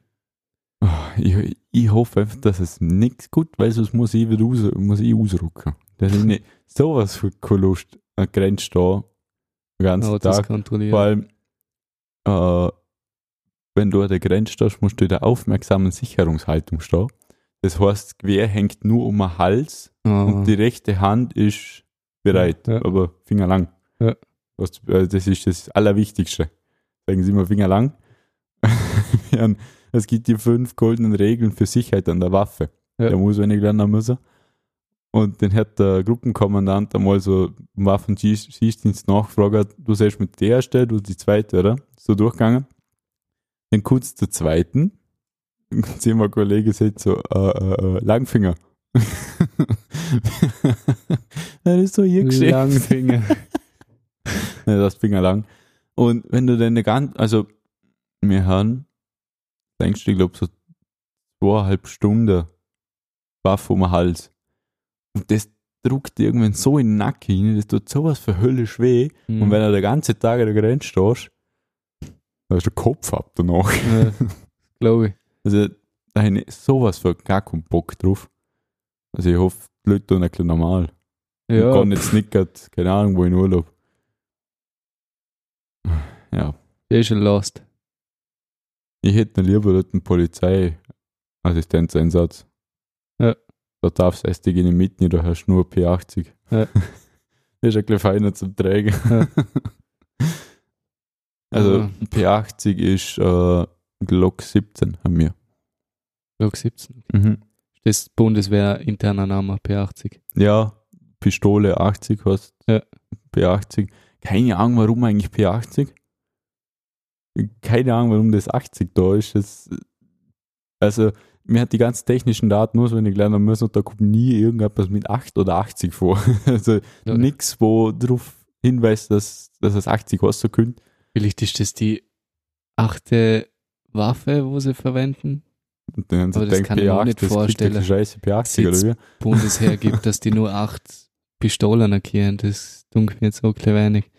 Oh, Ich, ich hoffe einfach, dass es nichts gut, weil sonst muss ich wieder raus, muss ich ausrücken. Das ist nicht sowas für keine Lust, an Grenze stehen, den ganzen Autos Tag. Vor allem, äh, wenn du an der Grenze stehst, musst du in der aufmerksamen Sicherungshaltung stehen. Das heißt, das Gewehr hängt nur um den Hals Ah, und die rechte Hand ist bereit, Ja. aber Finger lang. Ja. Äh, das ist das Allerwichtigste. Sagen Sie immer Finger lang. Es gibt die fünf goldenen Regeln für Sicherheit an der Waffe. Ja. Der muss wenig lernen müssen. Und dann hat der Gruppenkommandant einmal so im Waffenschießdienst nachgefragt, du sagst mit der erste, du die zweite, oder? So durchgegangen. Dann kurz der zweiten. Sehen wir, Kollege sagt so, äh, äh, äh, Langfinger. das ist so hier geschehen. Langfinger. Ja, das Finger lang. Und wenn du dann eine ganz, also wir haben, denkst du, ich glaube, so zweieinhalb Stunden Waffe um den Hals. Und das druckt dir irgendwann so in den Nacken hin, das tut sowas für höllisch weh. Mhm. Und wenn du den ganzen Tag an der Grenze stehst, dann hast du den Kopf ab danach. Ja, glaube ich. Also, da habe ich sowas für gar keinen Bock drauf. Also, ich hoffe, die Leute tun ein bisschen normal. Ja. Ich kann jetzt nicht grad, keine Ahnung, wo in Urlaub. Ja. Der ist schon lost. Ich hätte noch lieber dort einen Polizeiassistenzeinsatz. Ja. Da darfst du erst die nicht mitnehmen, da hast du nur P80. Ja. Das ist ein bisschen feiner zum Tragen. Ja. Also Ja. P80 ist äh, Glock 17 haben wir. Glock 17. Mhm. Das Bundeswehr interner Name P80. Ja, Pistole 80 hast Ja. P80. Keine Ahnung, warum eigentlich P80. Keine Ahnung, warum das 80 da ist. Das, also, mir hat die ganzen technischen Daten auswendig lernen müssen und da kommt nie irgendetwas mit 8 oder 80 vor. Also Ja. nichts, wo darauf hinweist, dass, dass es 80 kosten könnte. Vielleicht ist das die achte Waffe, wo sie verwenden. Und dann Aber das gedacht, kann ich mir P8, nicht vorstellen. Scheiße P80 oder wie? Bundesheer gibt, dass die nur acht Pistolen erkennen. Das dunkelt mir jetzt so wenig.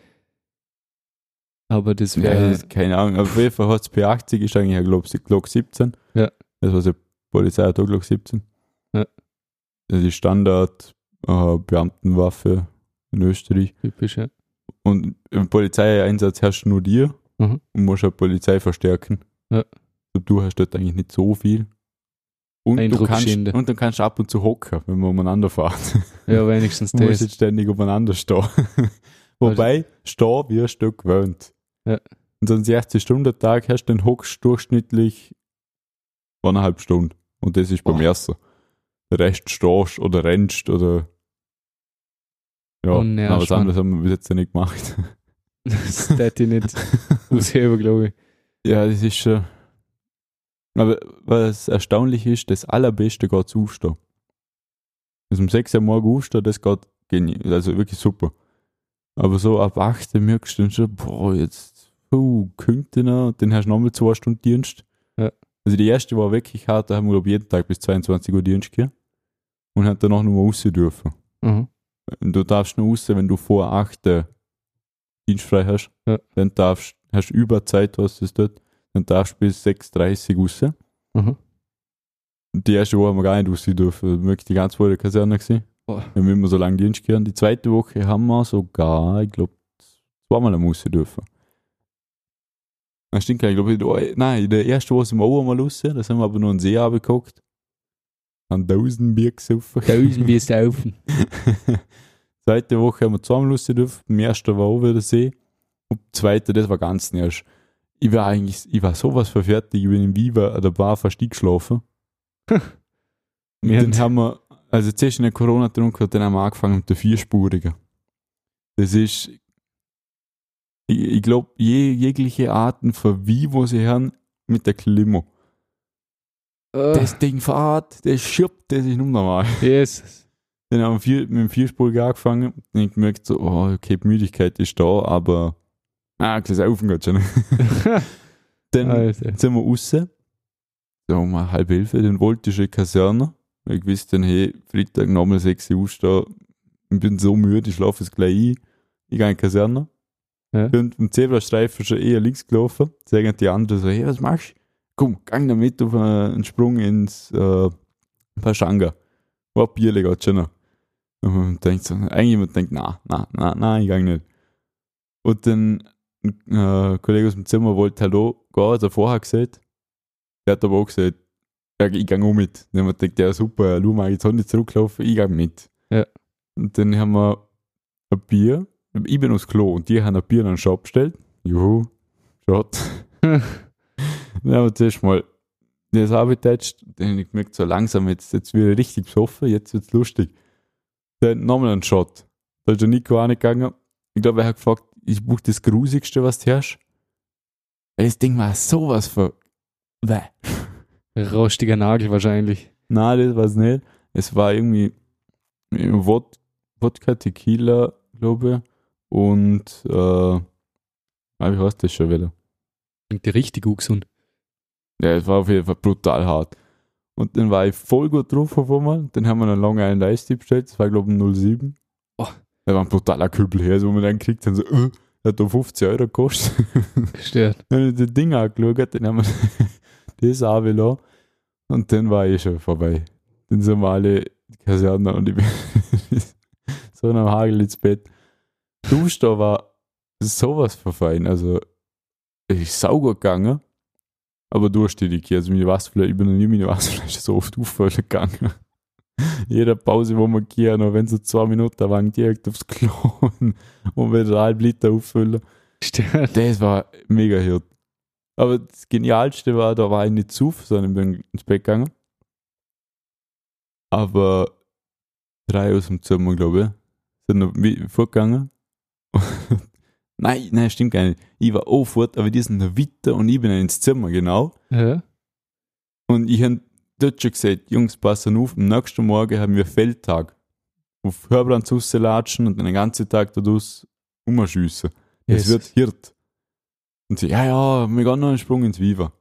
Aber das Ja, wäre. ist keine Ahnung. Auf jeden Fall hat es P80, ist eigentlich ein Glock, Glock 17. Ja. Das war die Polizei hat Glock 17. Ja. Das ist Standard äh, Beamtenwaffe in Österreich. typisch, ja. Und im Polizeieinsatz herrscht nur dir Mhm. und musst halt Polizei verstärken. Ja. Und du hast dort eigentlich nicht so viel. Und du, kannst, und dann kannst du ab und zu hocken, wenn man umeinander fährt. Ja, wenigstens Du musst das. jetzt ständig umeinander stehen. Wobei, stehen wirst du gewöhnt. Ja. Und so einen 60-Stunden-Tag hast du den hockst durchschnittlich eineinhalb Stunden. Und das ist beim Boah. ersten. Der Rest stehst oder rennst oder ja, aber was Mann. anderes haben wir bis jetzt nicht gemacht. Das hätte ich nicht ausheben, glaube ich. ja, das ist schon. Aber was erstaunlich ist, das Allerbeste geht zu aufstehen. Also um 6 Uhr morgen aufstehen, das geht genial, also wirklich super. Aber so ab 8 Uhr merkst du dann schon, boah, jetzt, puh, könnte noch, und dann hast du nochmal 2 Stunden Dienst. Ja. Also die erste war wirklich hart, da haben wir glaub ich, jeden Tag bis 22 Uhr Dienst gehabt. Und hat danach nur raus dürfen. Mhm. Du darfst nur raus, wenn du vor 8 Uhr dienstfrei hast. Ja. Dann darfst hast Überzeit, was ist dort. Dann darfst du bis 6.30 Uhr raus. Mhm. Die erste Woche haben wir gar nicht raus dürfen. Wirklich die ganze Woche in der Kaserne gewesen. Boah. Wir haben immer so lange Dienst gehabt. Die zweite Woche haben wir sogar, ich glaube, zweimal am raus dürfen. Das stimmt gar nicht. Ich glaube, in der- nein, in der ersten Woche sind wir auch einmal raus. Das haben wir aber nur einen See abgeguckt. An 1000 Bier gesoffen. Tausend wie saufen. Zweite Woche haben wir zweimal raus dürfen. Im ersten war auch wieder See. Und zweite, das war ganz nervig. Ich war eigentlich, ich war sowas für fertig. Ich bin im Viva an der Bar fast eingeschlafen. Und dann haben- haben wir, also zuerst in der Corona getrunken und dann haben wir angefangen mit der Vierspurigen. Das ist, ich, ich glaube, je, jegliche Arten von Vivo sie haben mit der Limo. Oh, Das Ding fährt, das schippt, das ist unnormal. Jesus. Dann haben wir mit dem Vierspurigen angefangen. Dann hab ich gemerkt, so, oh, okay, die Müdigkeit ist da, aber, ah, das Saufen geht schon. dann Alter. sind wir raus. So um halb elf, dann wollte ich in die Kaserne. Ich wusste dann, hey, Freitag nochmal 6 Uhr aufstehen. Ich bin so müde, ich schlafe jetzt gleich ein. Ich gehe in die Kaserne. Ja. Bin im Zebrastreifen schon eher links gelaufen. Sagen die anderen so, hey, was machst du? Komm, gang damit auf einen Sprung ins äh, Pashanga. Oh, Bierle geht schon noch. Und man denkt so, eigentlich jemand denkt, na, na, na, na, ich gang nicht. Und dann ein äh, Kollege aus dem Zimmer wollte Hallo gehen, hat er vorher gesagt. Der hat aber auch gesagt, ja, ich gang auch mit. Dann haben wir gedacht, ja super, Lu mag jetzt auch nicht zurücklaufen, ich gang mit. Ja. Und dann haben wir ein Bier, ich bin aufs Klo und die haben ein Bier in einen Shop bestellt. Juhu, Shot. dann haben wir zuerst mal das abgetatscht, dann habe ich gemerkt, so langsam, jetzt, jetzt wird er richtig besoffen, jetzt wird's lustig. Dann nochmal einen Shot. Da ist der Nico angegangen. Ich glaube, er hat gefragt, ich buche das Grusigste, was du hast. Weil Das Ding war sowas von. Bäh. Rostiger Nagel wahrscheinlich. Nein, das war es nicht. Es war irgendwie Wod Wodka, Tequila, glaube ich. Und, äh, ah, wie heißt das schon wieder? Klingt richtig ungesund. Ja, es war auf jeden Fall brutal hart. Und dann war ich voll gut drauf auf einmal. Dann haben wir einen Long Island Ice Tea bestellt. Das war, glaube ich, ein 07. Oh. Da war ein brutaler Kübel her, also wo man dann kriegt, dann so, äh, hat da 50 Euro gekostet. Gestört. Dann habe ich das Ding angeschaut, dann haben wir das auch und dann war ich schon vorbei. Dann sind wir alle Kaserne und ich bin so in einem Hagel ins Bett. Dusch da war sowas verfein. Also, ist saugut gegangen, aber durchständig. Also, meine Wasserflasche, ich bin noch nie meine Wasserflasche so oft auffüllen gegangen. Jede Pause, wo wir gehen, noch wenn so zwei Minuten waren, direkt aufs Klo und wieder halb Liter auffüllen. Gestört. Das war mega hart. Aber das Genialste war, da war ich nicht zu, sondern ich bin ins Bett gegangen. Aber drei aus dem Zimmer, glaube ich, sind noch fortgegangen. Nein, nein, stimmt gar nicht. Ich war auch fort, aber die sind noch weiter und ich bin dann ins Zimmer, genau. Ja. Und ich habe dort schon gesagt, Jungs, passen auf, am nächsten Morgen haben wir Feldtag. Auf Hörbrand rauslatschen und den ganzen Tag daraus umschiessen. Es Jesus. wird Hirt. Und sie, ja, ja, wir gehen noch einen Sprung ins Viva.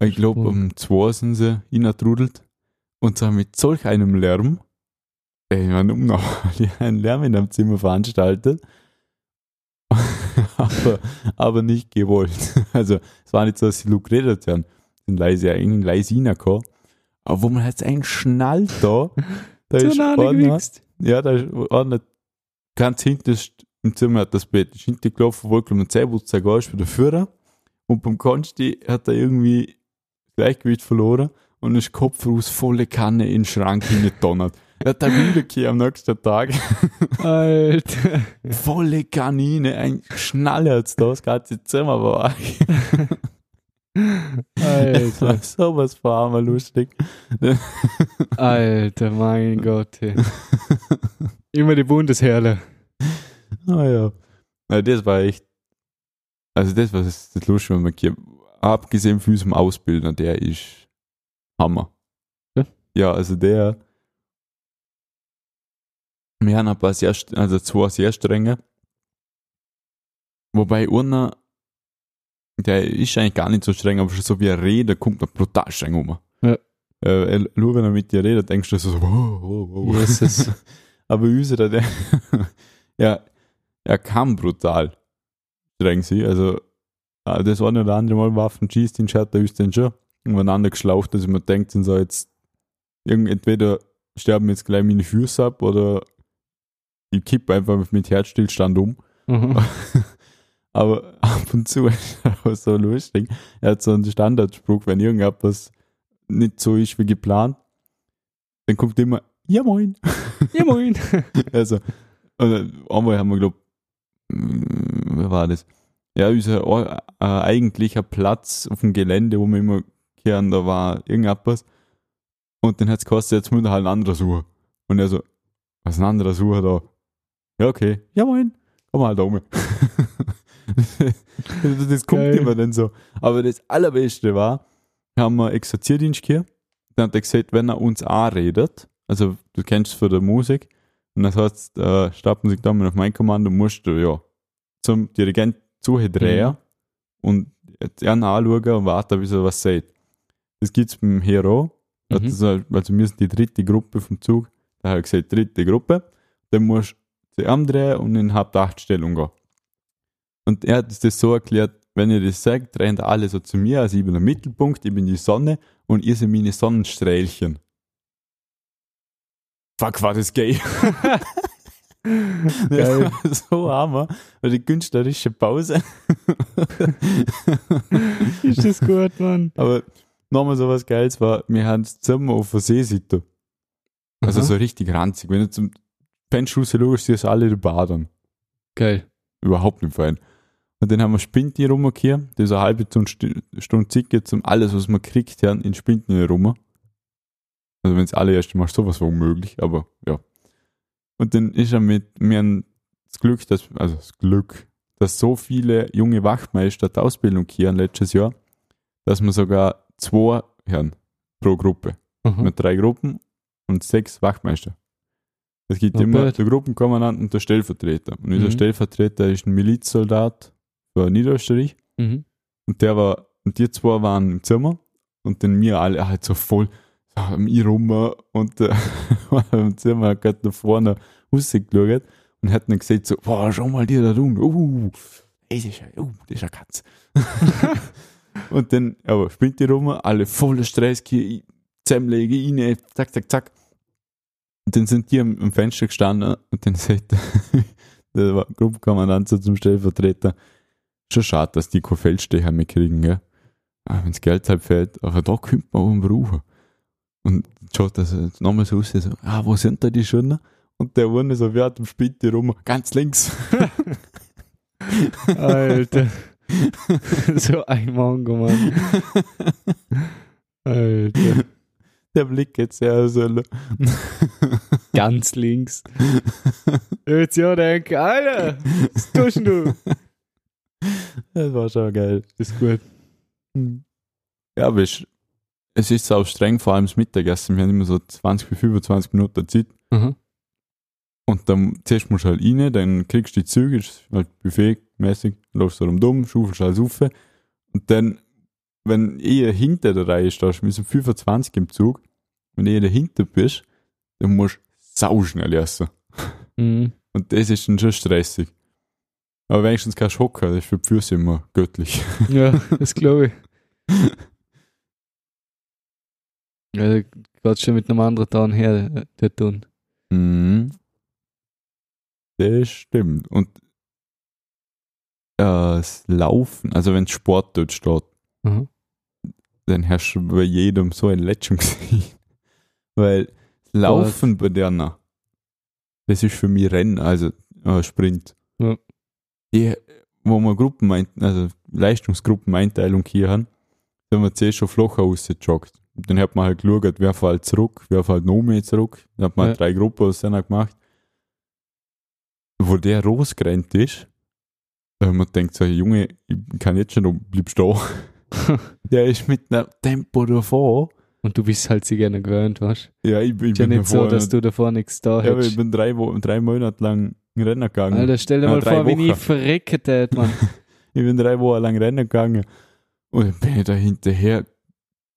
Ich glaube, um zwei sind sie reingetrudelt. Und zwar mit solch einem Lärm. Ey, man, um noch einen Lärm in einem Zimmer veranstaltet. aber, aber nicht gewollt. Also, es war nicht so, dass sie Luke geredet haben. Sind leise, eigentlich leise reingekommen. Aber wo man jetzt einen schnallt da, da ist einer, gewichst. ja, da ist einer ganz hinten im Zimmer hat das Bett, ist hinten gelaufen, wollte um Zähnputzer gehen, ist wieder führen. Und beim Konsti hat er irgendwie das Gleichgewicht verloren und ist Kopf raus, volle Kanne in den Schrank hineingedonnert. Er hat da wieder am nächsten Tag. Alter. volle Kanine, ein Schnalle hat's da, das ganze Zimmer war Alter. sowas von armer lustig. Alter, mein Gott. Ey. Immer die Bundesheerle. Naja. Ja, das war echt. Also, das war das, das Lustige, wenn man hier, abgesehen von unserem Ausbildner, der ist Hammer. Ja? Ja, also der. Wir haben ein paar sehr, also zwei sehr strenge. Wobei einer, der ist eigentlich gar nicht so streng, aber schon so wie er redet, kommt er brutal streng um. Ja. Äh, er- nur wenn er mit dir redet, denkst du so, wow, wow, wow. Jesus. Aber unserer, der, ja, er kann brutal streng sein. Also, äh, das eine oder andere Mal Waffenschießdienst hat er uns dann schon umeinander geschlaucht, dass mir denkt, sind so jetzt, entweder sterben jetzt gleich meine Füße ab oder ich kippe einfach mit Herzstillstand um. Mhm. Aber ab und zu ist auch so lustig. Er hat so einen Standardspruch, wenn irgendetwas nicht so ist wie geplant, dann kommt immer, ja moin. Ja, moin. Also, einmal haben wir, glaub, mm, wer war das? Ja, unser äh, eigentlicher Platz auf dem Gelände, wo wir immer kehren, da war irgendetwas. Und dann hat es gekostet, jetzt müssen wir halt ein anderer suchen. Und er so, was ist ein anderer Sucher da? Ja, okay. Ja, moin. Komm mal da um. das kommt Geil. immer dann so. Aber das Allerbeste war, haben wir Exerzierdienst hier. Dann hat er gesagt, wenn er uns anredet, also du kennst es von der Musik, und das heißt, äh, Stappenmusik da auf mein Kommando musst du ja zum Dirigent zuhören Mhm. und ihn anschauen und warten, bis er was sagt. Das gibt es beim Hero. Mhm. Also, also wir sind die dritte Gruppe vom Zug. Da habe ich gesagt, dritte Gruppe. Dann musst du sie umdrehen und in Halb-Acht-Stellung gehen. Und er hat das so erklärt, wenn ihr das sagt, rennt alle so zu mir, also ich bin der Mittelpunkt, ich bin die Sonne und ihr seid meine Sonnenstrählchen. Fuck, war das gay. War so hammer. Und die künstlerische Pause. Ist das gut, Mann? Aber nochmal so was Geiles war, wir haben das Zimmer auf der Seesitte. Also Aha. so richtig ranzig. Wenn du zum Fenster schaust, siehst du alle baden. Geil. Überhaupt nicht fein. Und dann haben wir Spinti rumgekehrt, die so eine halbe Stunde, St- Stunde Zicke zum alles, was man kriegt, haben, in Spinti rum. Also wenn es alle erst machst, sowas war unmöglich, aber ja. Und dann ist er mit, haben das Glück, dass, also das Glück, dass so viele junge Wachmeister die Ausbildung kehren letztes Jahr, dass wir sogar zwei haben pro Gruppe. Mhm. Mit drei Gruppen und sechs Wachmeister. Es gibt Not immer bad. der Gruppenkommandant und der Stellvertreter. Und dieser Mhm. Stellvertreter ist ein Milizsoldat für Niederösterreich. Mhm. Und der war, und die zwei waren im Zimmer und dann wir alle halt so voll so am I rum und äh, im Zimmer hat gerade da vorne rausgeschaut und und hat dann gesagt so, boah, schau mal dir da rum, uh, das ist, ja- uh, das ist eine Katze. und dann, aber spinnt die rum, alle voller Stress, hier, zusammenlegen, rein, zack, zack, zack. Und dann sind die am, am Fenster gestanden und dann sagt der Gruppenkommandant so zum Stellvertreter, schon schade, dass die kein Feldstecher mehr kriegen, gell? Ah, wenn's Geld halt fehlt, aber da könnte man auch einen brauchen. Und schaut das nochmal so aus, so, ah, wo sind da die Schönen? Und der eine so, wer hat am Spitte rum? Ganz links. Alter. so ein Mongo, Mann. Alter. Der Blick jetzt ja so. Ganz links. Jetzt ja denke, Alter, was tust du? Das war schon geil. Das ist gut. Ja, aber es, es ist auch streng, vor allem das Mittagessen. Wir haben immer so 20 bis 25 Minuten Zeit. Aha. Und dann zuerst musst du halt rein, dann kriegst du die Züge, ist halt buffetmäßig, läufst du dumm, schaufelst alles rauf. Und dann, wenn eher hinter der Reihe stehst, wir sind 25 im Zug, wenn eher dahinter bist, dann musst du sau schnell essen. Mhm. Und das ist dann schon stressig. Aber wenigstens kein Schocker, das ist für die Füße immer göttlich. Ja, das glaube ich. Ja, geht schon mit einem anderen Ton her, der tun. Mhm. Das stimmt. Und äh, das Laufen, also wenn Sport dort steht, Aha. Dann hast du bei jedem so ein Lätschung gesehen. Weil Laufen bei denen, das ist für mich Rennen, also äh, Sprint. Ja. Die, wo wir Gruppen, also Leistungsgruppeneinteilung hier haben, wenn man zuerst schon flacher rausgejoggt. Und Dann hat man halt geschaut, wer fällt zurück, wer fällt noch mehr zurück. Dann hat man Ja. drei Gruppen aus denen gemacht. Wo der losgerannt ist, da haben wir gedacht, so, Junge, ich kann jetzt schon noch, bleib stehen. der ist mit einem Tempo davor. Und du bist halt sie gerne gewöhnt, weißt Ja, ich, ich Ist ja bin nicht so, dass du davor nichts da ja, aber ich hättest. bin drei, Wo drei Monate lang Rennen gegangen. Alter, stell dir Ja, mal vor, wie ich Wochen. verrecken tät, Mann. Ich bin drei Wochen lang Rennen gegangen und dann bin ich da hinterher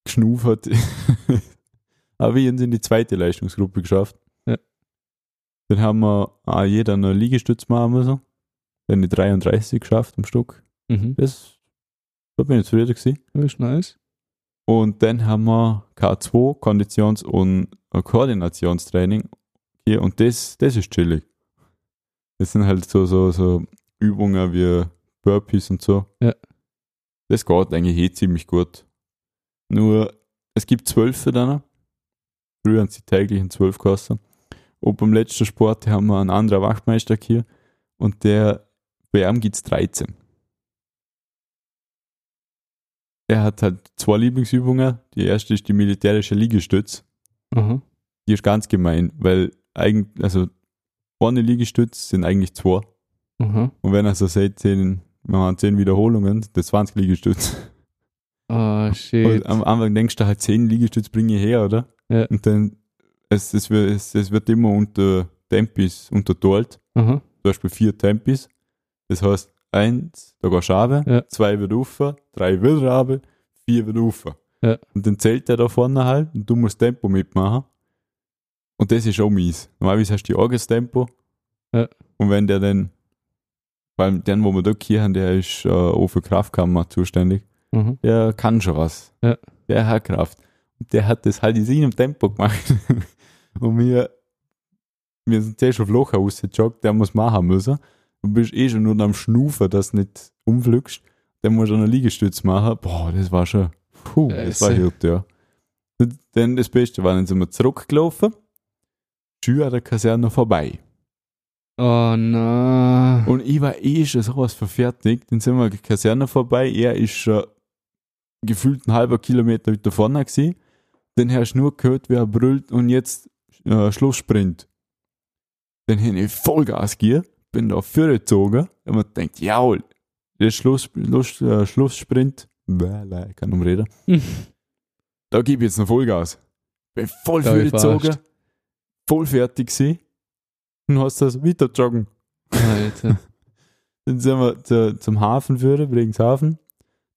geschnuffert. Aber wir haben es in die zweite Leistungsgruppe geschafft. Ja. Dann haben wir auch jeder einen Liegestütz machen müssen. Dann die 33 geschafft am Stück. Mhm. Das, da bin ich zufrieden gewesen. Das ist nice. Und dann haben wir K2, Konditions- und Koordinationstraining. Hier, und das, das ist chillig. Das sind halt so, so, so Übungen wie Burpees und so. Ja. Das geht eigentlich eh ziemlich gut. Nur, es gibt zwölf dann. Früher haben sie täglich zwölf gekostet. Und beim letzten Sport haben wir einen anderen Wachtmeister hier. Und der, bei ihm gibt es 13. Er hat halt zwei Lieblingsübungen. Die erste ist die militärische Liegestütz. Aha. Die ist ganz gemein, weil eigentlich, also ohne Liegestütz sind eigentlich zwei. Aha. Und wenn er so sagt, zehn, wir haben zehn Wiederholungen, das 20 Liegestütz. Oh, shit. Und am Anfang denkst du halt, zehn Liegestütz bringe ich her, oder? Ja. Und dann, es, es, wird, es, es wird immer unter Tempis unterteilt. Aha. Zum Beispiel vier Tempis. Das heißt, eins, da gehst du runter, Ja. zwei wird rauf, drei wird runter, vier wird rauf. Ja. Und dann zählt der da vorne halt und du musst Tempo mitmachen. Und das ist auch mies. Normalerweise hast du die eigenes Tempo. Ja. Und wenn der dann, weil den, wo wir da hier haben, der ist äh, auch für Kraftkammer zuständig, Aha. der kann schon was. Ja. Der hat Kraft. Und der hat das halt in seinem Tempo gemacht. und wir, wir sind zuerst auf Loch rausgejoggt, der muss machen müssen. Du bist eh schon nur am Schnufen, dass du nicht umflügst. Der muss einen Liegestütz machen. Boah, das war schon, puh, das war hart, ja. Und dann das Beste war, dann sind wir zurückgelaufen. Schü an der Kaserne vorbei. Oh na. Und ich war eh schon sowas verfertigt. Dann sind wir an der Kaserne vorbei. Er ist schon gefühlt ein halber Kilometer weiter vorne gewesen. Dann hast du nur gehört, wie er brüllt und jetzt äh, Schlusssprint. Dann habe ich Vollgas gegeben, bin da vorgezogen und man denkt, jawohl, der Schluss, Schluss, äh, Schlusssprint, bäh, kann umreden, da gebe ich jetzt noch Vollgas. Bin voll vorgezogen, verarscht. voll fertig gewesen und hast das weiter joggen. Alter. Dann sind wir zu, zum Hafen führen, Bregentshafen.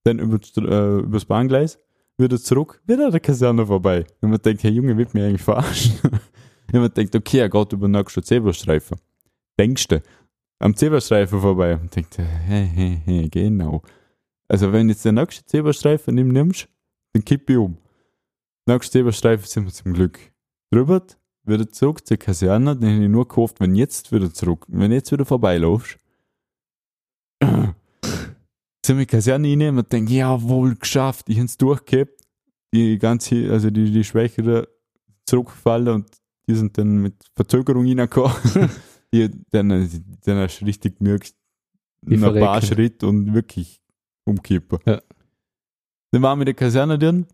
Dann über, äh, übers Bahngleis, wieder zurück, wieder an der Kaserne vorbei. Und man denkt, hey Junge, wird mir eigentlich verarschen. Und man denkt, okay, er geht über den nächsten Zebrastreifen. längste, am Zebrastreifen vorbei und denkt, hey, hey, hey, genau. Also wenn jetzt der nächste Zebrastreifen nimm, nimmst, dann kippe ich um. Nächste Zebrastreifen sind wir zum Glück drüber, wieder zurück zur Kaserne, dann hätte ich nur gehofft, wenn jetzt wieder zurück, wenn jetzt wieder vorbeilaufst, sind wir Kaserne rein und denke, jawohl, geschafft, ich hab's durchgehabt. Die ganze, also die, die Schwächere zurückgefallen und die sind dann mit Verzögerung reingekommen. die, dann, dann hast du richtig gemerkt, Die ein paar. Schritte und wirklich umkippen. Ja. Dann waren wir in der Kaserne drin,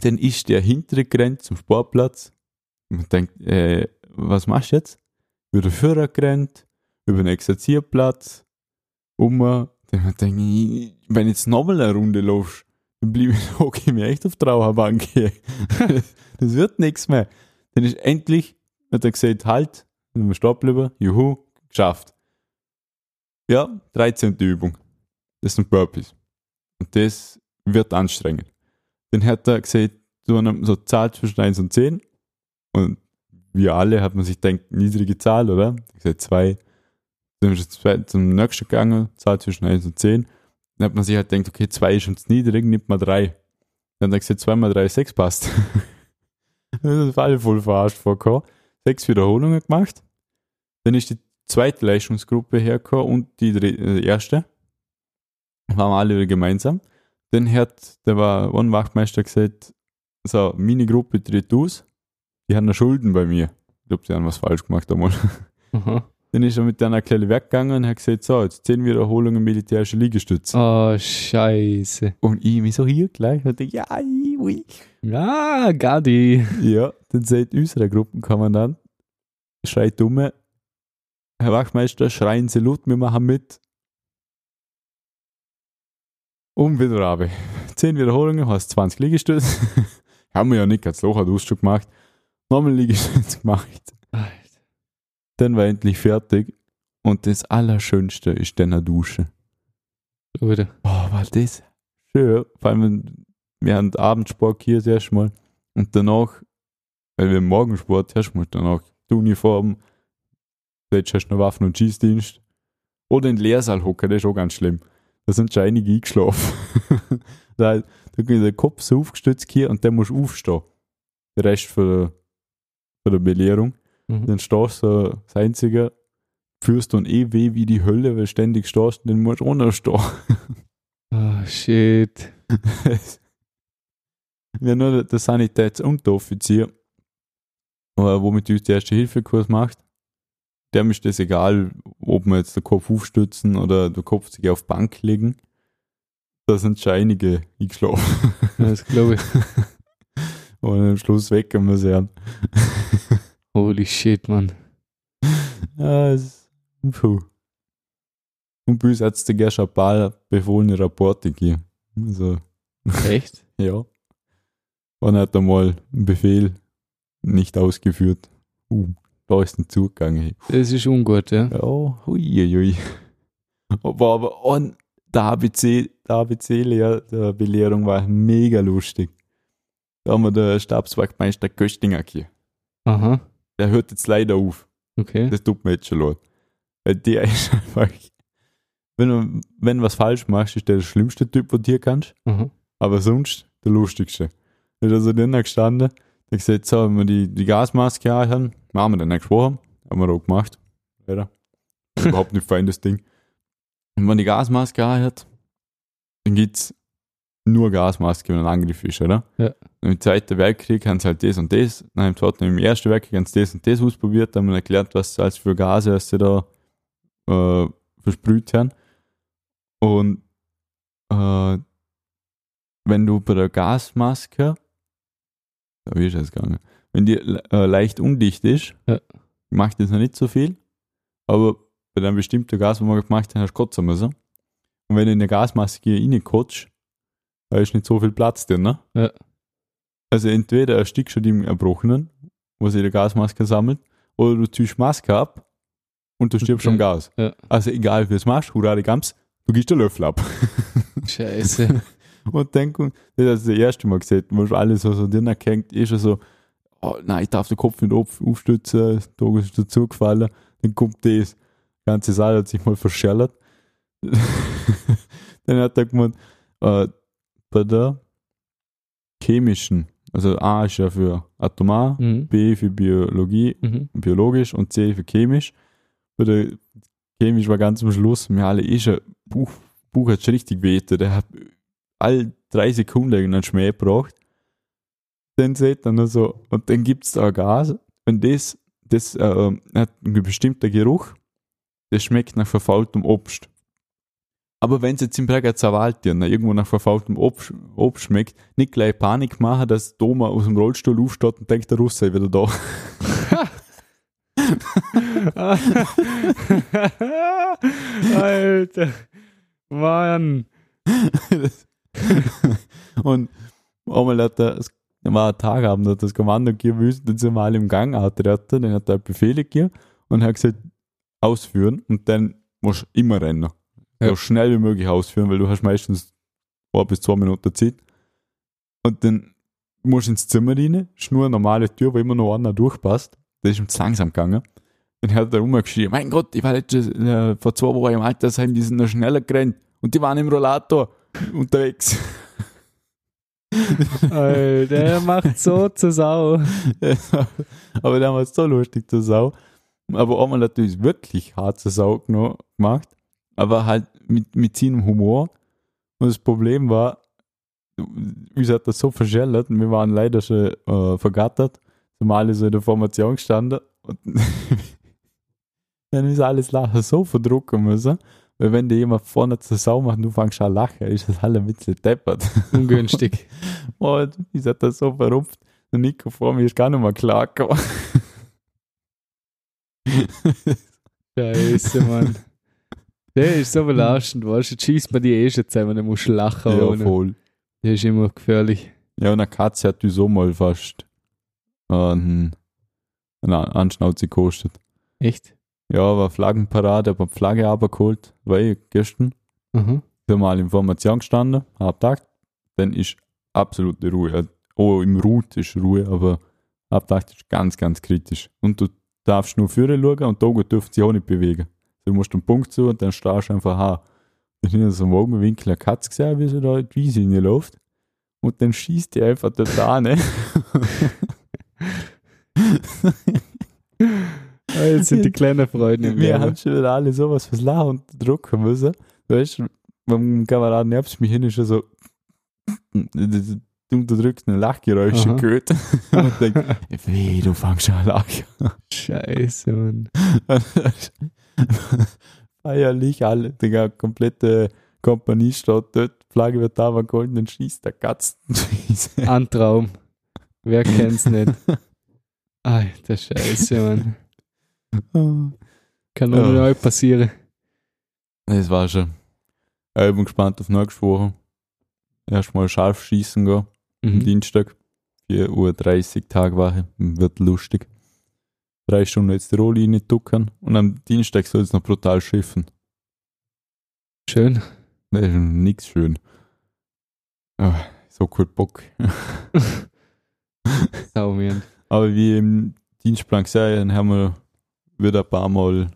dann ist der hintere gerannt zum Sportplatz und denkt, äh, was machst du jetzt? Über den Führer gerannt, über den Exerzierplatz, um, dann denke ich, wenn jetzt nochmal eine Runde läufst, dann blieb ich, okay, mir echt auf die Trauerbank hier. das wird nichts mehr. Dann ist endlich, hat er gesagt, halt, sind wir stehen geblieben, juhu, geschafft. Ja, 13. Übung. Das sind Burpees. Und das wird anstrengend. Dann hat er gesagt, so eine Zahl zwischen 1 und 10. Und wir alle hat man sich gedacht, niedrige Zahl, oder? Ich gesagt, 2. Dann ist es zum nächsten gegangen, Zahl zwischen 1 und 10. Dann hat man sich halt gedacht, okay, 2 ist schon zu niedrig, nimmt man 3. Dann hat er gesagt, 2 mal 3 ist 6 passt. das ist alle voll verarscht vorgekommen. Sechs Wiederholungen gemacht. Dann ist die zweite Leistungsgruppe hergekommen und die dr- äh, erste. Waren wir alle wieder gemeinsam. Dann hat, der war ein Wachtmeister gesagt, so, meine Gruppe tritt aus, die haben noch Schulden bei mir. Ich glaube, die haben was falsch gemacht damals. Aha. Dann ist er mit einer Kleine weggegangen und hat gesagt, so, jetzt 10 Wiederholungen militärische Liegestütze. Oh, scheiße. Und ich mich so hier gleich und dachte, ja, ui. Ah, Gadi. Ja, dann sagt unser Gruppenkommandant, schreit dumme, Herr Wachtmeister, schreien Sie laut, wir machen mit. Und wieder runter. 10 Wiederholungen, hast 20 Liegestütze. Haben wir ja nicht, ganz locker, schon gemacht. Nochmal Liegestütze gemacht. Dann war endlich fertig. Und das Allerschönste ist dann eine Dusche. Oder? Boah, war das schön. Vor allem, wir haben Abendsport hier das erste Mal. Und danach, weil wir Morgensport du danach die Uniform, vielleicht hast du noch Waffen- und Schießdienst. Oder in den Lehrsaal hocken, das ist auch ganz schlimm. Da sind schon einige eingeschlafen. da, da geht der Kopf so aufgestützt hier und dann musst du aufstehen. Der Rest von der, von der Belehrung. Mhm. Dann stehst du das Einzige, führst du eh weh wie die Hölle, weil du ständig stehst und dann musst du auch noch stehen. Oh, shit. Haben nur der- der Sanitäts- und der Offizier, äh, womit uns der Erste-Hilfe-Kurs macht. Dem ist das egal, ob wir jetzt den Kopf aufstützen oder den Kopf sich auf die Bank legen. Da sind schon einige eingeschlafen. Das glaube ich. Und am Schluss wecken wir sie an. Holy shit, Mann. Ja, es puh. Und bei uns hat es der Gerst ein paar befohlene Rapporte gegeben. Also, Echt? ja. Und hat einmal einen Befehl nicht ausgeführt. Uh, da ist ein Zugang. Hey. Das ist ungut, ja. Ja, huiuiui. Aber, aber und der ABC, der ABC-Lehr, der Belehrung war mega lustig. Da haben wir der Stabswachtmeister Köstinger hier. Aha. Der hört jetzt leider auf. Okay. Das tut mir jetzt schon leid. Weil der ist einfach, wenn du, wenn was falsch machst, ist der der schlimmste Typ, den du hier kannst. Aha. Aber sonst der lustigste. Da ist also drinnen gestanden, der gesagt, so, wenn wir die, die Gasmaske haben, machen wir dann nächste Woche. Haben wir auch gemacht. Leider. Überhaupt nicht fein, das Ding. Wenn man die Gasmaske hat, dann gibt's nur Gasmaske, wenn ein Angriff ist, oder? Ja. Im Zweiten Weltkrieg haben sie halt das und das, nein, im Zweiten, im Ersten Weltkrieg haben sie das und das ausprobiert, haben wir erklärt, was als für Gase was sie da äh, versprüht haben. Und äh, wenn du bei der Gasmaske, da wie ist das gegangen, wenn die äh, leicht undicht ist, Ja. macht das noch nicht so viel, aber bei einem bestimmten Gas, wo wir gemacht haben, hast du kotzen müssen. Und wenn du in eine Gasmaske reinkotzt, da ist nicht so viel Platz drin, ne? Ja. Also entweder erstickst du im Erbrochenen, wo sich die Gasmaske sammelt, oder du ziehst Maske ab und du stirbst Okay. am Gas. Ja. Also egal wie du es machst, hurra die Gams, du gibst den Löffel ab. Scheiße. Und denken, das du das erste Mal gesehen, wo schon alles so, so drin hängt, ist schon so, oh nein, ich darf den Kopf nicht auf, aufstützen, da ist dazu gefallen, dann kommt das. ganze Saal hat sich mal verschellert. dann hat er gemeint, äh, bei der chemischen, also A ist ja für atomar, Mhm. B für Biologie, Mhm. biologisch und C für chemisch. Bei der chemisch war ganz am Schluss, mir alle eh schon, Buch, Buch hat schon richtig wehte, der hat all drei Sekunden einen Schmäh gebraucht. Dann seht er nur so, und dann gibt es da Gas, und das, das äh, hat einen bestimmten Geruch, das schmeckt nach verfaultem Obst. Aber wenn es jetzt im Berger Zawaltier irgendwo nach verfaultem Obst, Obst schmeckt, nicht gleich Panik machen, dass Doma aus dem Rollstuhl aufsteht und denkt, der Russe sei wieder da. Alter. Mann. und einmal hat er, es war ein Tagabend, hat das Kommando gegeben müssen, dann sind wir alle im Gang antreten, dann hat er Befehle gegeben und hat gesagt, ausführen und dann musst du immer rennen. Ja. So schnell wie möglich ausführen, weil du hast meistens ein bis zwei Minuten Zeit. Und dann musst du ins Zimmer rein, ist nur eine normale Tür, wo immer noch einer durchpasst. Das ist ihm zu langsam gegangen. Dann hat er rumgeschrien, mein Gott, ich war letztes, äh, vor zwei Wochen im Altersheim, die sind noch schneller gerannt und die waren im Rollator unterwegs. Alter, der macht so zur Sau. aber der war so lustig zur Sau. Aber einmal natürlich wirklich hart zur Sau gemacht, aber halt mit, mit seinem Humor. Und das Problem war, wie gesagt, das so verschellert und wir waren leider schon äh, vergattert, sind wir alle so in der Formation gestanden und dann ist alles lachen so verdrucken müssen, weil wenn dir jemand vorne zur Sau macht und du fängst an lachen, ist das alle ein bisschen deppert. Ungünstig. Und ich hat das so verrupft. Der Nico vor mir ist gar nicht mehr klar gekommen. Scheiße, Mann. Der ist so belastend, weißt du, jetzt schießt man die eh schon zusammen, dann musst du lachen. ja, ohne. voll. Der ist immer gefährlich. Ja, und eine Katze hat so mal fast äh, einen, einen Anschnauze gekostet. Echt? Ja, war Flaggenparade, hab eine Flagge abgeholt, eh gestern. Mhm. Sind mal in Formation gestanden, hab gedacht, dann ist absolute Ruhe. Oh, im Route ist Ruhe, aber hab gedacht, ist ganz, ganz kritisch. Und du darfst nur führen schauen und da dürfen sie auch nicht bewegen. Du musst einen Punkt zu und dann stehst du einfach an. Dann ist in so einem Augenwinkel eine Katze gesehen, wie sie da in die Wiese läuft. Und dann schießt die einfach dort an. Ah, Jetzt sind die kleinen Freunde im Wir Leben. haben schon wieder alle sowas fürs Lachen unterdrücken müssen. Weißt du, beim Kameraden nebst mich hin ist schon so du unterdrückst ein Lachgeräusch gehört. und denk, weh, du fängst an lachen. Scheiße, Mann. Feierlich alle, die komplette Kompanie steht dort, Flagge wird da und dann schießt der Katzen. Ein Traum. Wer kennt's nicht? Alter Scheiße, Mann. Kann nur Ja. neu passieren. Das war schon. Ich bin gespannt auf nächste Woche. Erstmal scharf schießen gehen. am Mhm. Dienstag. 4.30 Uhr Tagwache. Wird lustig. Drei Stunden jetzt die Rohlinie ducken und am Dienstag soll es noch brutal schiffen. Schön. Das ist nix schön. Ah, so cool Bock. Aber wie im Dienstplan gesagt, dann haben wir wieder ein paar Mal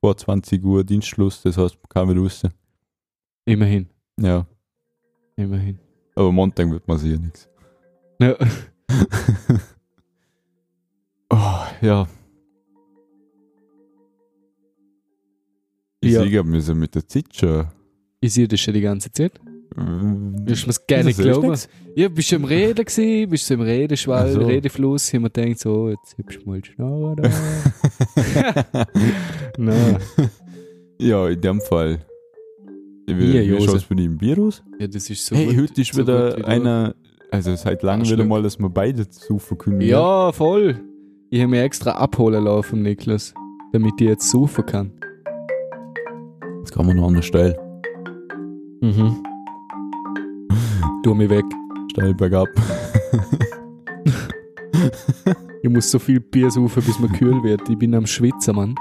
vor 20 Uhr Dienstschluss, das heißt, man kann wieder raus. Immerhin. Ja, Immerhin. aber Montag wird man sicher nichts. Ja. Oh, ja. Ich Ja. sehe, wir sind mit der Zeit schon. Ich sehe das schon die ganze Zeit. äh, Wirst du mir's gerne glauben? Ja, bist du im Reden gewesen, bist du im Redeschwall, so. Redefluss, haben wir gedacht, so, jetzt hübsch mal die Schnarre Nein. ja, in dem Fall. Wie, Hier, wie Josef. schaut's bei dir im Virus? Ja, das ist so hey, gut- heute ist so wieder gut wie du. einer, also seit langem wieder mal, dass wir beide saufen können. Ja, voll. Ich habe mir extra abholen laufen, Niklas, damit ich jetzt saufen kann. Jetzt kann man noch an der Steil. Mhm. Tu mich weg. Steil bergab. Ich muss so viel Bier saufen, bis mir kühl wird. Ich bin am Schwitzen, Mann.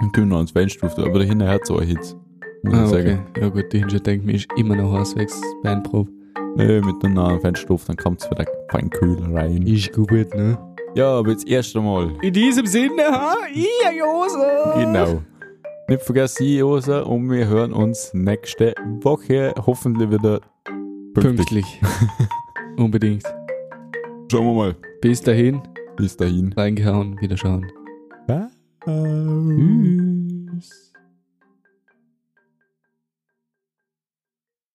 Dann können wir noch ans rufen, aber dahinter hat es auch Hitze. Muss Ah, ich okay. sagen. Ja gut, die Hinter denkt mir, ist immer noch heiß wegen Bandprobe. Nee, mit einem Fenster dann kommt es wieder fein kühl rein. Ist gut, ne? Ja, aber jetzt erst einmal. In diesem Sinne, ha? Ja, Jose! Genau. Nicht vergessen, einlosen und wir hören uns nächste Woche hoffentlich wieder pünktlich. Pünktlich. Unbedingt. Schauen wir mal. Bis dahin, Bis dahin. reingehauen, wieder schauen. Ciao. Tschüss.